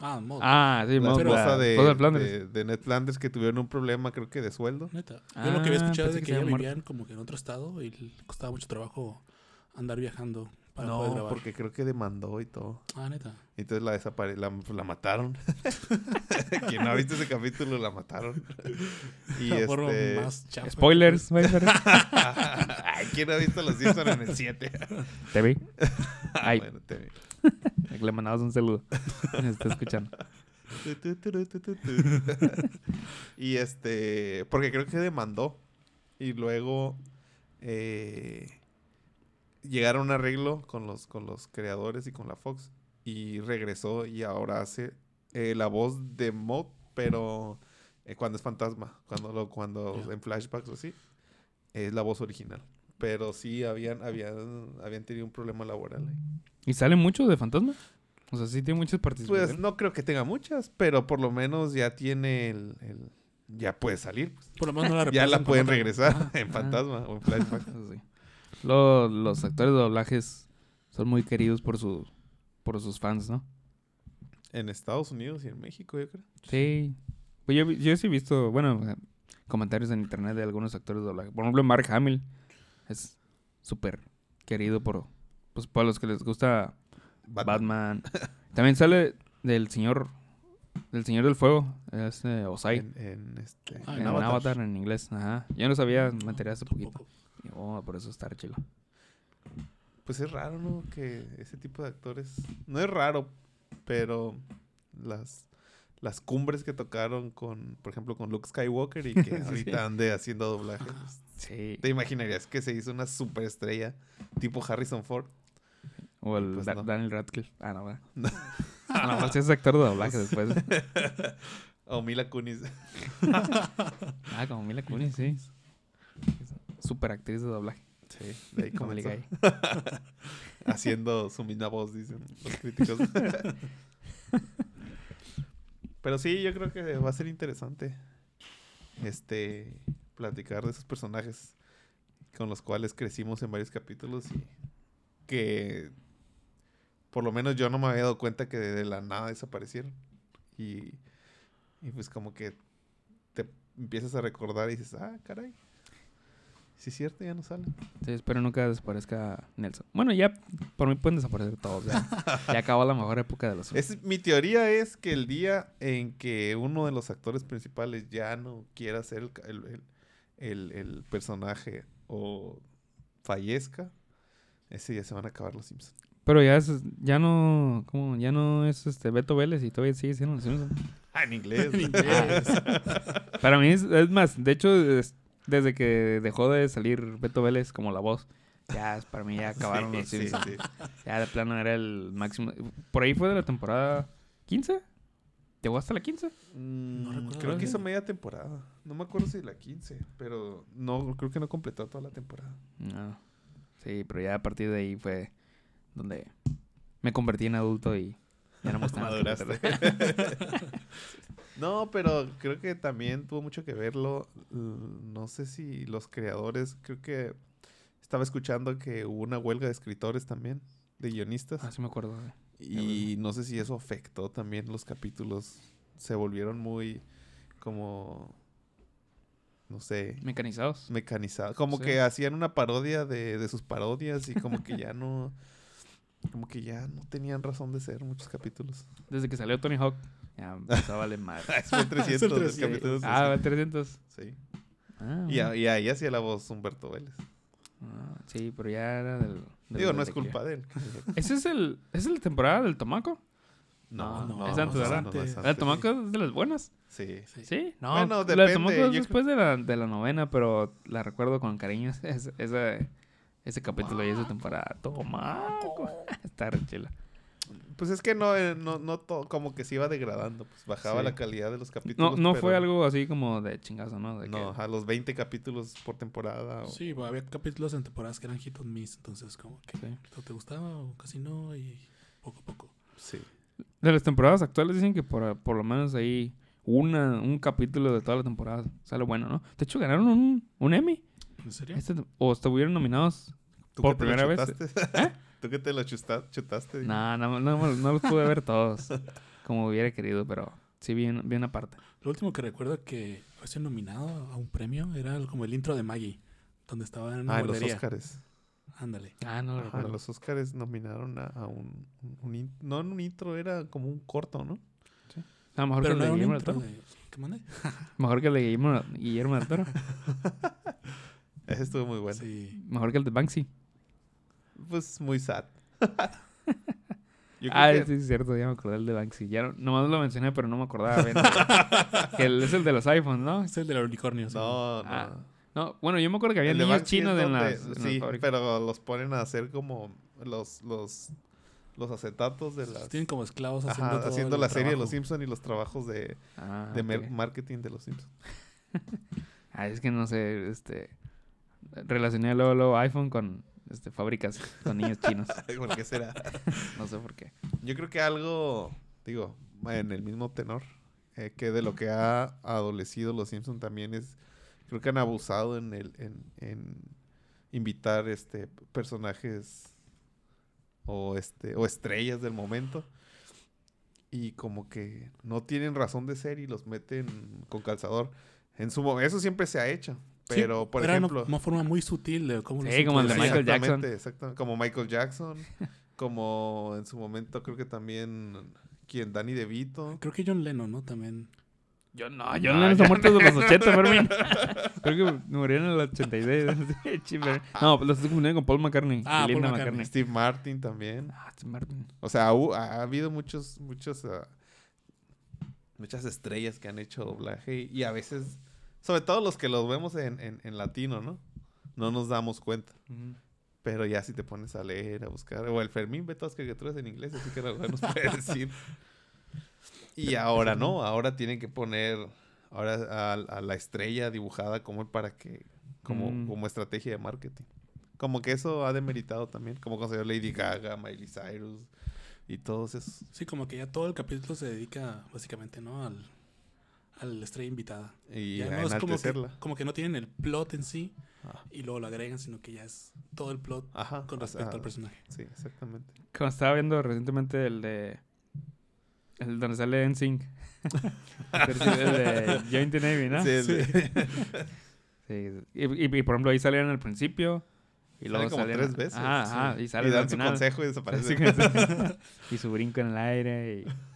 Ah, Mod. Ah, sí, La Mo. esposa de, esposa de Flanders. de, de Ned Flanders que tuvieron un problema, creo que de sueldo. Neta. Ah, Yo lo que había escuchado es pensé de que que se había vivían como que en otro estado y le costaba mucho trabajo andar viajando para poder No, grabar. porque creo que demandó y todo. Ah, neta. Entonces la desapare la, la mataron. Quien no ha visto ese capítulo la mataron. Y este... más chafa. Spoilers, Ay, ¿quién ha visto los Simpsons en el 7? Te vi. Ay. bueno, te vi. Le mandabas un saludo. Me está escuchando. Y este, porque creo que demandó. Y luego eh, llegaron a un arreglo con los, con los creadores y con la Fox. Y regresó y ahora hace eh, la voz de Mod, pero eh, cuando es fantasma, cuando, lo, cuando en flashbacks o así, es la voz original. Pero sí habían, habían, habían tenido un problema laboral ahí. ¿Y sale mucho de fantasma? O sea, sí tiene muchas Pues participaciones. no creo que tenga muchas, pero por lo menos ya tiene el... el- ya puede salir. pues. Por lo menos no la Ya la pueden regresar en fantasma o en flashback. Sí. Luego, los actores de doblajes son muy queridos por, su, por sus fans, ¿no? en Estados Unidos y en México, yo creo. Sí. Pues yo, vi- yo sí he visto, bueno, comentarios en internet de algunos actores de doblaje. Por ejemplo, Mark Hamill es súper querido por, pues, por los que les gusta Batman. También sale del señor del señor del fuego, es eh, Osai. En, en este, Ah, en en Avatar. Avatar. en inglés. Ajá. Yo no sabía, me enteré hace poquito. Y, Oh, por eso está chilo. Pues es raro, ¿no? Que ese tipo de actores... No es raro, pero las, las cumbres que tocaron con, por ejemplo, con Luke Skywalker y que ahorita ande haciendo doblaje. pues, Sí. ¿Te imaginarías que se hizo una superestrella tipo Harrison Ford? O el Pues Da- no. Daniel Radcliffe. Ah, no. No. A lo mejor sí es actor de doblaje después. O Mila Kunis. Ah, como Mila Kunis, sí. Super actriz de doblaje. Sí, de ahí Como haciendo su misma voz, dicen los críticos. Pero sí, yo creo que va a ser interesante este platicar de esos personajes con los cuales crecimos en varios capítulos y que por lo menos yo no me había dado cuenta que de la nada desaparecieron. Y, y pues como que te empiezas a recordar y dices, ah, caray. Sí es cierto, ya no salen. Sí, espero nunca desaparezca Nelson. Bueno, ya por mí pueden desaparecer todos. Ya, ya acabó la mejor época de los Es, mi teoría es que el día en que uno de los actores principales ya no quiera ser el, el- el- personaje o fallezca, ese día se van a acabar los Simpsons. Pero ya es, ya no, ¿cómo? Ya no es este Beto Vélez y todavía sigue siendo los Simpsons. Ah, en inglés. En inglés. Para mí es, es más, de hecho, es- desde que dejó de salir Beto Vélez como la voz, ya es- para mí ya acabaron Sí, los sí, Simpsons. sí. Ya de plano era el máximo. Por ahí fue de la temporada 15. ¿Llegó hasta la 15? Mm, recuerdo creo que hizo media temporada. No me acuerdo si la 15, pero no creo que no completó toda la temporada. No. Sí, pero ya a partir de ahí fue donde me convertí en adulto y ya no me gustaba. Maduraste. No, pero creo que también tuvo mucho que verlo. No sé si los creadores, creo que estaba escuchando que hubo una huelga de escritores también, de guionistas. Ah, sí me acuerdo. güey. y no sé si eso afectó también los capítulos. Se volvieron muy como, no sé, Mecanizados. mecanizados. Como Sí. que hacían una parodia de, de sus parodias y como que ya no... Como que ya no tenían razón de ser muchos capítulos. Desde que salió Tony Hawk, ya empezó a valer madre. Es el 300 de 300. capítulos. Ah, así. va 300. Sí. Ah, Y, a- y ahí hacía la voz Humberto Vélez. Ah, sí, pero ya era del... del- Digo, no es culpa de él. ¿Ese es el... ¿Es la temporada del Tomaco? No, no, no. es antes, no, ¿verdad? no, La La antes. Tomaco es de las buenas. Sí. Sí. Sí, no. Bueno, la depende, de Tomaco es después de la, de la novena, pero la recuerdo con cariño. Ese, ese, ese capítulo y esa temporada. Tomaco. Está re chila. Pues es que no, eh, no, no to- como que se iba degradando. Pues bajaba Sí. la calidad de los No, capítulos. no pero fue algo así como de chingazo, ¿no? De No, que- a los 20 capítulos por temporada. o- Sí, había capítulos en temporadas que eran hit and miss, entonces como que Sí. o te gustaba o casi no y poco a poco. sí. De las temporadas actuales dicen que por, por lo menos ahí una, un capítulo de toda la temporada sale bueno, ¿no? De hecho, ganaron un, un Emmy. ¿En serio? Este- o estuvieron nominados ¿Tú Por primera vez. chutaste? ¿Tú qué te lo chusta- chutaste? No, no, no, no los pude ver todos como hubiera querido, pero sí bien, bien aparte. Lo último que recuerdo que fue ser nominado a un premio era como el intro de Maggie, donde estaba en una Ah, los. Oscars. Ándale. Ah, no lo Ajá, recuerdo. los Oscars nominaron a, a un, un- in- No, en un intro, era como un corto, ¿no? A lo mejor Pero que no el de era un Guillermo del intro Toro. de... ¿Qué mande? Mejor que el de Guillermo, Guillermo del Toro. Ese estuvo muy bueno. Sí. Mejor que el de Banksy. Pues muy sad. Ah, que- sí, es cierto, ya me acordé del de Banksy. Ya no, nomás lo mencioné, pero no me acordaba bien. que es el de los iPhones, ¿no? Es el del unicornio. sí. No, no. Ah, No, bueno, yo me acuerdo que había El de niños chinos en donde- las, en Sí, pero los ponen a hacer como los, los, los acetatos de las... Tienen como esclavos Ajá, haciendo, todo haciendo la serie de los Simpsons y los trabajos de, Ah, de marketing de los Simpsons. Ah, es que no sé, este... Relacioné luego, luego iPhone con este, fábricas con niños chinos. ¿Por qué será? No sé por qué. Yo creo que algo, digo, en el mismo tenor, eh, que de lo que ha adolecido los Simpsons también es, creo que han abusado en el, en, en invitar este personajes o este o estrellas del momento y como que no tienen razón de ser y los meten con calzador. En su eso siempre se ha hecho, Sí, pero por era una- ejemplo, una forma muy sutil de cómo Sí, como el de Sí, Michael Jackson. exactamente. Como Michael Jackson. como en su momento creo que también quien Danny DeVito. Creo que John Lennon, ¿no? También. Yo no, yo no está muerto de los 80, Fermín. Creo que murió en el 86. Sí, pero- no, lo estoy confundiendo con Paul McCartney. Ah, Paul McCartney. McCartney. Steve Martin también. Ah, Steve Martin. O sea, hu- ha, habido muchos, muchos, ah, muchas estrellas que han hecho doblaje y, y a veces, sobre todo los que los vemos en, en, en latino, ¿no? No nos damos cuenta. Pero ya si te pones a leer, a buscar, o el Fermín ve todas las caricaturas en inglés, así que a lo mejor nos puede decir. Y ahora no, ahora tienen que poner ahora a, a la estrella dibujada como para que, como, Mm. como estrategia de marketing. Como que eso ha demeritado también, como salió Lady Gaga, Miley Cyrus y todos esos. Sí, como que ya todo el capítulo se dedica básicamente, ¿no? Al, a la estrella invitada. Y Ya no es como que, como que no tienen el plot en sí Ah, y luego lo agregan, sino que ya es todo el plot Ajá. con o respecto sea, al personaje. Sí, exactamente. Como estaba viendo recientemente el de. El donde sale NSYNC. el de Joint the Navy, ¿no? Sí, el de- Sí. Y, y- y, por ejemplo, ahí salían al principio. Y Sale luego como salían- tres veces. Ajá, sí. ajá. Y sale y al dan su final. consejo y desaparece. Así que- y su brinco en el aire. Y...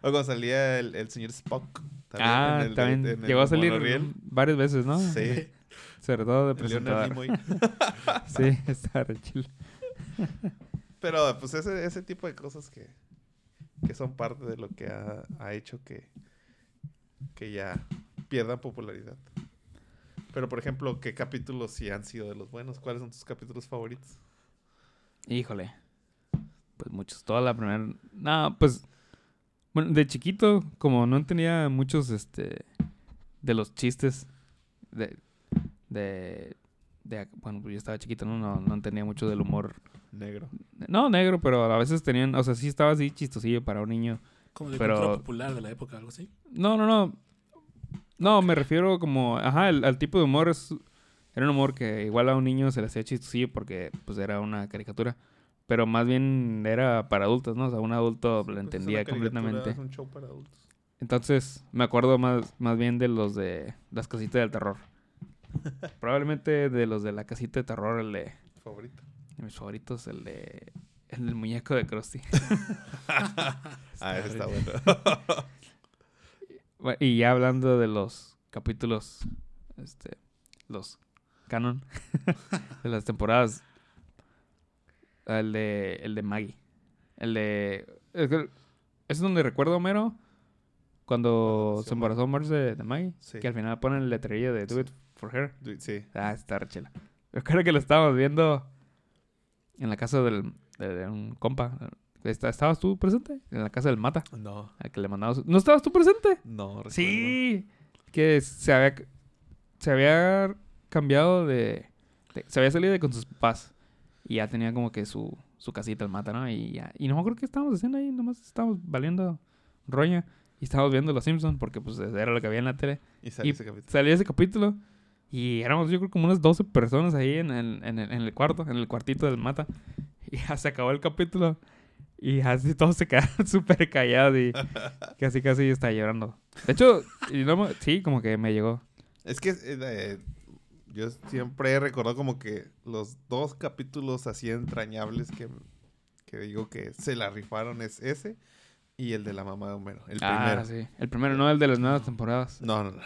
O cuando salía el, el señor Spock. También ah, en el también en el llegó a salir monorriel. varias veces, ¿no? Sí. Sobre todo de presentador. Sí, está re chido. Pero pues ese, ese tipo de cosas que, que son parte de lo que ha, ha hecho que, que ya pierdan popularidad. Pero por ejemplo, ¿qué capítulos sí han sido de los buenos? ¿Cuáles son tus capítulos favoritos? Híjole. Pues muchos. Toda la primera. No, pues. Bueno, de chiquito, como no tenía muchos, este. De los chistes. De. De. de- bueno, pues yo estaba chiquito, ¿no? No, no tenía mucho del humor. Negro. No, negro, pero a veces tenían. O sea, sí estaba así chistosillo para un niño. Como de Pero- cultura popular de la época, algo así. No, no, no. No, me refiero como. Ajá, el, al tipo de humor es. Era un humor que igual a un niño se le hacía chistosillo porque pues era una caricatura. Pero más bien era para adultos, ¿no? O sea, un adulto Sí, lo pues, es entendía completamente. Es un show para adultos. Entonces, me acuerdo más, más bien de los de las casitas del terror. Probablemente de los de la casita de terror, el de, Favorito. de mis favoritos, el de el del muñeco de Krusty. Ah, ese está bueno. Bu- Y ya hablando de los capítulos, este, los canon de las temporadas, el de, el de Maggie. El de... Es, donde recuerdo Homero cuando Cuando se embarazó Marge de, de Maggie. Sí. Que al final ponen el letrerillo de Do Sí. It For Her. Sí. Ah, está rechela. Yo creo que lo estábamos viendo en la casa del, de, de un compa. ¿Estabas tú presente? En la casa del Mata. No, Al que le mandamos... ¿No estabas tú presente? no recuerdo. Sí, que se había, se había cambiado de, de- Se había salido de con sus papás. Y ya tenía como que su, su casita el mata, ¿no? Y ya. Y no me acuerdo qué estábamos haciendo ahí. Nomás estábamos valiendo roña. Y estábamos viendo Los Simpsons porque pues era lo que había en la tele. Y salió Y ese capítulo. Salía ese capítulo. Y éramos yo creo como unas 12 personas ahí en el, en el, en el cuarto, en el cuartito del mata. Y ya se acabó el capítulo. Y así todos se quedaron súper callados y casi casi está llorando. De hecho, y no sí, como que me llegó. Es que eh, yo siempre he recordado como que los dos capítulos así entrañables que, que digo que se la rifaron es ese y el de la mamá de Homero. El ah, primero. sí. El primero, no el de las nuevas temporadas. No, no, no.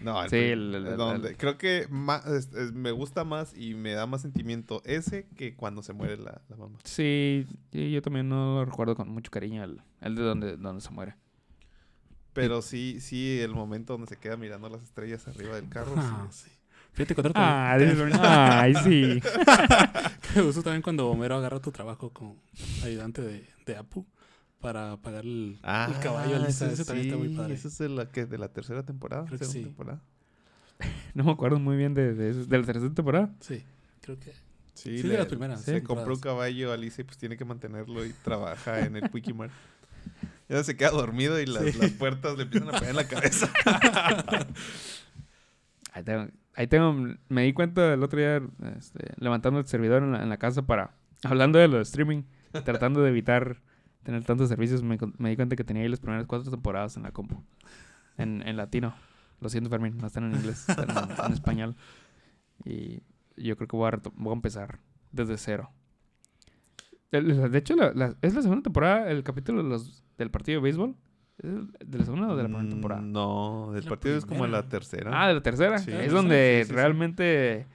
No, el Sí, el- el- el- donde- el- creo que ma- es- es- me gusta más y me da más sentimiento ese que cuando se muere la, la mamá. Sí, yo también no lo recuerdo con mucho cariño, el, el de donde, donde se muere. Pero sí, sí, el momento donde se queda mirando las estrellas arriba del carro. Ah, sí. sí. Fíjate que otro Ah, también- ay, sí. Me gustó también cuando Homero agarra tu trabajo como ayudante de, de Apu para pagar el, el caballo a Lisa. ese Ese también está muy Ah, sí, padre. Ese es de la, que, de la tercera temporada. Creo que sí. temporada. No me acuerdo muy bien de, de, eso- de la tercera temporada. Sí, creo que. Sí, Sí, de le- las primeras Se compró un caballo a Alicia y pues tiene que mantenerlo y trabaja en el Quickie Ya se queda dormido y las, Sí. las puertas le empiezan a pegar en la cabeza. Ahí tengo, ahí tengo- me di cuenta el otro día este, levantando el servidor en la, en la casa para, hablando de lo de streaming, tratando de evitar tener tantos servicios, me, di cuenta que tenía ahí las primeras cuatro temporadas en la compu, en, en latino. Lo siento, Fermín, no están en inglés, están en, en español. Y yo creo que voy a, reto- voy a empezar desde cero. De hecho, la- la- es la segunda temporada, el capítulo de los, del partido de béisbol. ¿Es el- de la segunda o de la primera temporada? Mm, No, el La partido es como la tercera. Ah, de la tercera. Sí. Es donde Sí, sí, sí. realmente.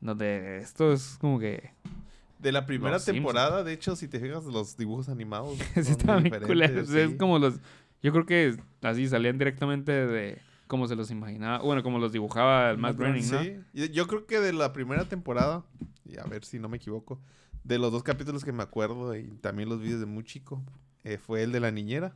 Donde esto es como que. De la primera Los Simpsons. temporada, de hecho, si te fijas, los dibujos animados sí, son estaban bien diferentes, culeros. Es como los. Yo creo que así salían directamente de. Como se los imaginaba. Bueno, como los dibujaba el Matt Groening, ¿no? Sí, yo creo que de la primera temporada, y a ver si no me equivoco, de los dos capítulos que me acuerdo y también los vídeos de muy chico, eh, fue el de la niñera.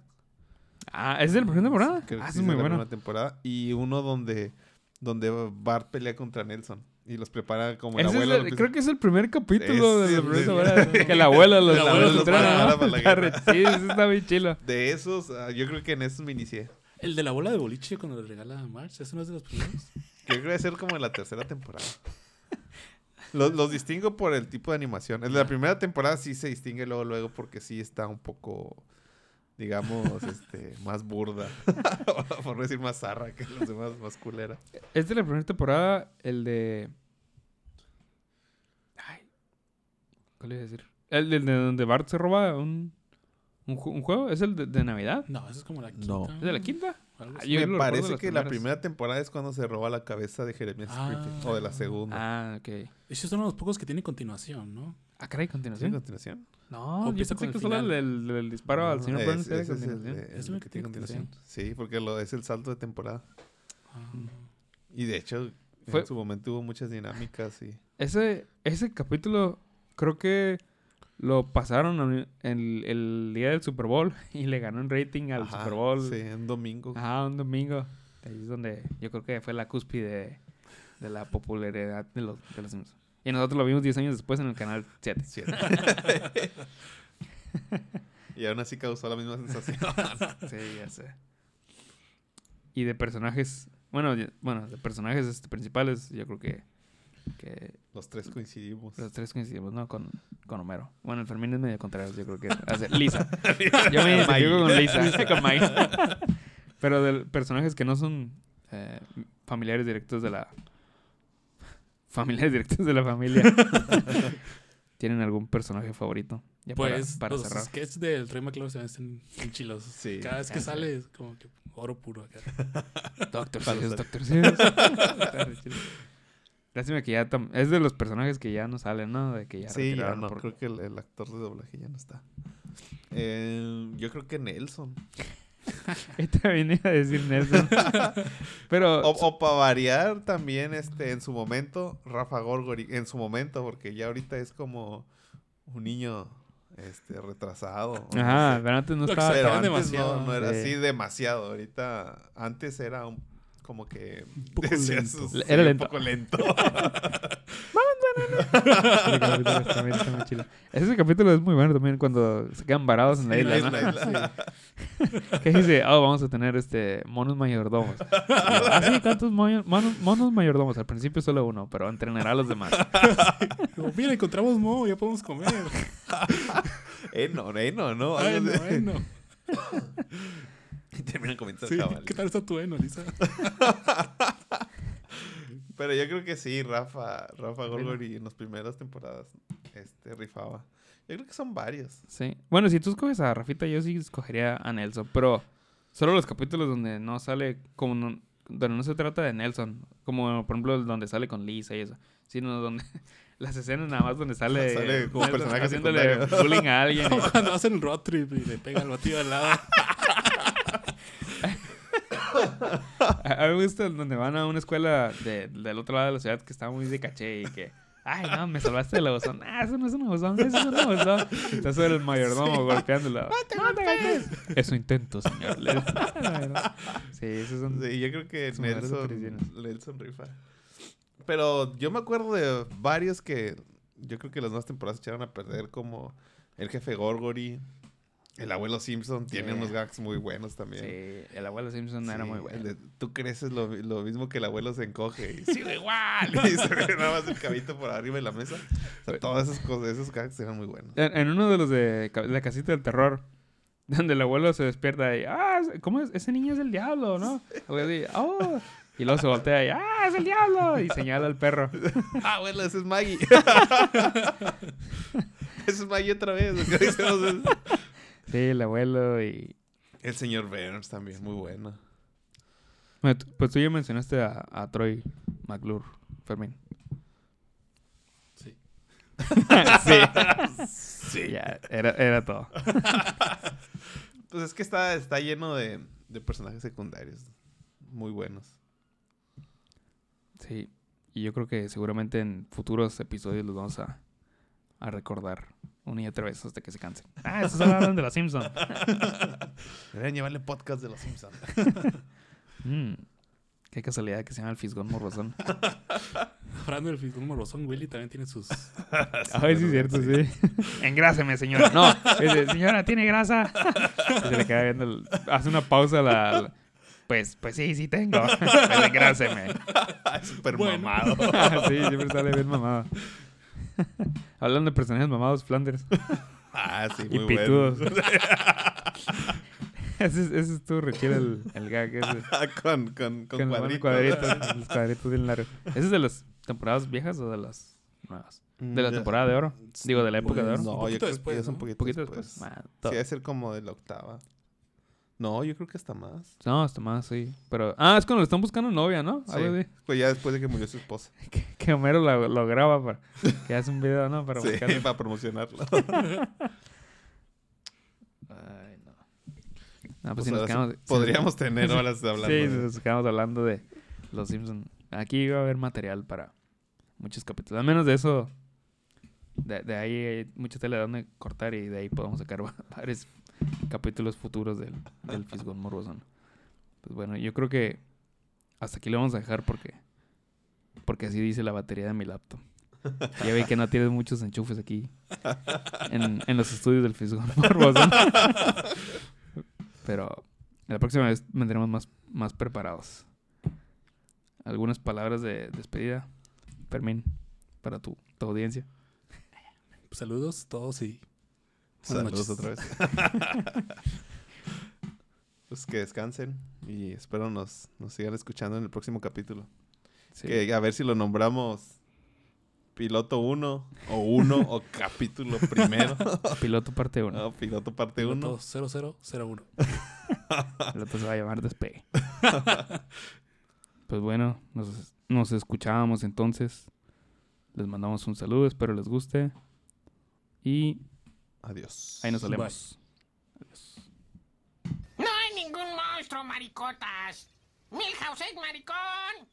Ah, ¿es de la primera temporada? Creo que ah, sí eso es muy de la primera temporada. Y uno donde, donde Bart pelea contra Nelson y los prepara como el Ese es abuelo. el- lo empieza- creo que es el primer capítulo Ese, de la primera sí. temporada. Que la abuela los, El abuelo los los entrena, prepara ¿no? para la Está guerra. re- Sí, eso está bien chilo. De esos, ah, yo creo que en esos me inicié. El de la bola de boliche cuando le regala a Marge, ¿ese no es de los primeros? Creo que debe ser como en la tercera temporada. Los, los distingo por el tipo de animación. El de la primera temporada sí se distingue luego, luego, porque sí está un poco, digamos, este, más burda. por no decir más zarra que los demás, más culera. Es de la primera temporada el de. Ay. ¿Cuál le iba a decir? El de, de donde Bart se roba un, un, ju- un juego. ¿Es el de, de Navidad? No, eso es como la quinta. No. ¿Es de la quinta? Ah, yo Me parece que la primera temporada es cuando se roba la cabeza de Jeremiah Ah. Springfield. O de la segunda. Ah, ok. Ese es uno de los pocos que tiene continuación, ¿no? Ah, caray, ¿Sí, a continuación. continuación? No, ¿O yo empieza pensé con que el solo el disparo al No, señor es- Burns ese es el, continuación. que tiene tiene continuación. Sí, porque lo, es el salto de temporada. Ah. Y de hecho, Fue- en su momento hubo muchas dinámicas y... Ese, ese capítulo creo que lo pasaron el, el día del Super Bowl y le ganó en rating al Ajá, Super Bowl. Sí, un domingo. Ajá, un domingo. Ahí es donde yo creo que fue la cúspide de, de la popularidad de los, de los Simpsons. Y nosotros lo vimos 10 años después en el canal 7. Siete. y aún así causó la misma sensación. Sí, ya sé. Y de personajes, bueno, bueno, de personajes este, principales, yo creo que, que Los tres coincidimos. los tres coincidimos, ¿no? Con, con Homero. Bueno, el Fermín es medio contrario, yo creo que hace Lisa. Yo me identifico con Lisa, con Mike. Pero de personajes que no son eh, familiares directos de la... Familiares directos de la familia. ¿Tienen algún personaje favorito? Ya para- Pues para, los cerrar. sketches del Rey McClure se ven están bien chilos. Sí. Cada vez que sale es como que oro puro acá. Doctor Para Seuss. Doctor Seuss. Lástima que ya... tam- Es de los personajes que ya no salen, ¿no? De que ya sí, ya no. por- Creo que el, el actor de doblaje ya no está. Eh, yo creo que Nelson. Ahorita venía a decir Nelson. Pero... O, para variar también, este, en su momento, Rafa Gorgori. En su momento, porque ya ahorita es como un niño este, retrasado. no Ajá, sé. pero antes no estaba... Pero antes demasiado. no, no era Sí. así demasiado. Ahorita, antes era un, como que poco decía lento. Era sí, un lento. poco lento. Ese capítulo es muy bueno también cuando se quedan varados en la Sí, isla, la ¿no? isla, Que dice, oh, vamos a tener este monos mayordomos. ah, sí, ¿cuántos moño- monos, monos mayordomos? Al principio solo uno, pero entrenará a los demás. Como, Mira, encontramos mo, ya podemos comer. Eh, no, eh, no, no. Ay, así. no. Y terminan comiendo Sí. ¿Qué tal está tu eno, Lisa? Pero yo creo que sí, Rafa, Rafa Gorgori en las primeras temporadas este, rifaba. Yo creo que son varios. Sí. Bueno, si tú escoges a Rafita, yo sí escogería a Nelson, pero solo los capítulos donde no sale como no- donde no se trata de Nelson, como por ejemplo donde sale con Lisa y eso, sino donde las escenas nada más donde sale, Sale como personaje haciéndole bullying a alguien. y- Cuando hacen road trip y le pega al batido al lado. A mí me gusta donde van a una escuela de- del otro lado de la ciudad que está muy de caché y que, ay, no, me salvaste del bozón. Ah, eso no es un bozón, eso es un bozón. Está sobre el mayordomo golpeándolo. No te golpees. Eso intento, señor. Sí, esos son... Sí, yo creo que Nelson. Nelson rifa. Pero yo me acuerdo de varios que yo creo que las nuevas temporadas echaron a perder, como el jefe Gorgory, el abuelo Simpson, tiene Yeah. unos gags muy buenos también. Sí, el abuelo Simpson era Sí, muy el bueno. de, Tú creces lo, lo mismo que el abuelo se encoge. Y sigo igual. y se ve nada más el cabito por arriba de la mesa. O sea, todas esas cosas, esos gags eran muy buenos. En, en uno de los de la casita del terror, donde el abuelo se despierta y, ah, ¿cómo es? Ese niño es el diablo, ¿no? Oh. Y luego se voltea y, ah, es el diablo. Y señala al perro. Ah, abuelo, ese es Maggie. ese es Maggie otra vez. Sí, el abuelo y... el señor Burns también, muy bueno. Pues tú ya mencionaste a, a Troy McClure, Fermín. Sí. sí. sí. Ya, era, era todo. Pues es que está, está lleno de, de personajes secundarios. Muy buenos. Sí. Y yo creo que seguramente en futuros episodios los vamos a, a recordar una y otra vez hasta que se cansen. Ah, esos hablan de los Simpsons. Deberían llevarle podcast de los Simpsons. Mm, qué casualidad que se llama el Fisgón Morbosón. Hablando del Fisgón Morrozón, Willy también tiene sus. Ay, sí, es cierto, sí. Engráseme, señora. No, dice, señora, ¿tiene grasa? Y se le queda viendo. el- hace una pausa la, la- Pues, pues sí, sí tengo. Pues engráseme. Súper Bueno. mamado. sí, siempre sale bien mamado. Hablando de personajes mamados, Flanders. Ah, sí, Y muy pitudos. bueno. ese, es- ese estuvo re chido el, el gag ese. con, con, con, Con cuadritos. cuadritos. Los cuadritos bien largos. ¿Ese es de las temporadas viejas o de las nuevas? De la Mm, temporada de oro. Digo, de la época de oro. Pues, No, Un yo poquito creo después, que es un poquito, después. después. Ah, Sí, to- debe ser como de la octava. No, yo creo que hasta más. No, hasta más, sí. Pero. Ah, es cuando le están buscando novia, ¿no? Sí. Algo así. Pues ya después de que murió su esposa. Que, que Homero lo, lo graba para. Que hace un video, ¿no? Para sí, buscarlo. para promocionarlo. Ay, no. Pues si nos quedamos. Podríamos tener horas hablando. Sí, si nos quedamos hablando de Los Simpsons. Aquí va a haber material para muchos capítulos. Al menos de eso. De, de ahí hay mucha tela de donde cortar y de ahí podemos sacar va- varios capítulos futuros del, del Fisgón Morbosón. Pues bueno, yo creo que hasta aquí lo vamos a dejar porque porque así dice la batería de mi laptop. Ya vi que no tienes muchos enchufes aquí en, en los estudios del Fisgón Morbosón. Pero la próxima vez vendremos más, más preparados. Algunas palabras de despedida, Fermín, para tu, tu audiencia. Saludos a todos y. Saludos otra vez. pues que descansen y espero nos, nos sigan escuchando en el próximo capítulo. Sí. Que a ver si lo nombramos piloto 1 o 1 o capítulo primero. Piloto parte 1. No, piloto parte 1. Piloto 0001. Piloto se va a llamar despegue. pues bueno, nos, nos escuchábamos entonces. Les mandamos un saludo, espero les guste. Y Adiós. Ahí nos vemos. Adiós. No hay ningún monstruo, maricotas. Milhouse es maricón.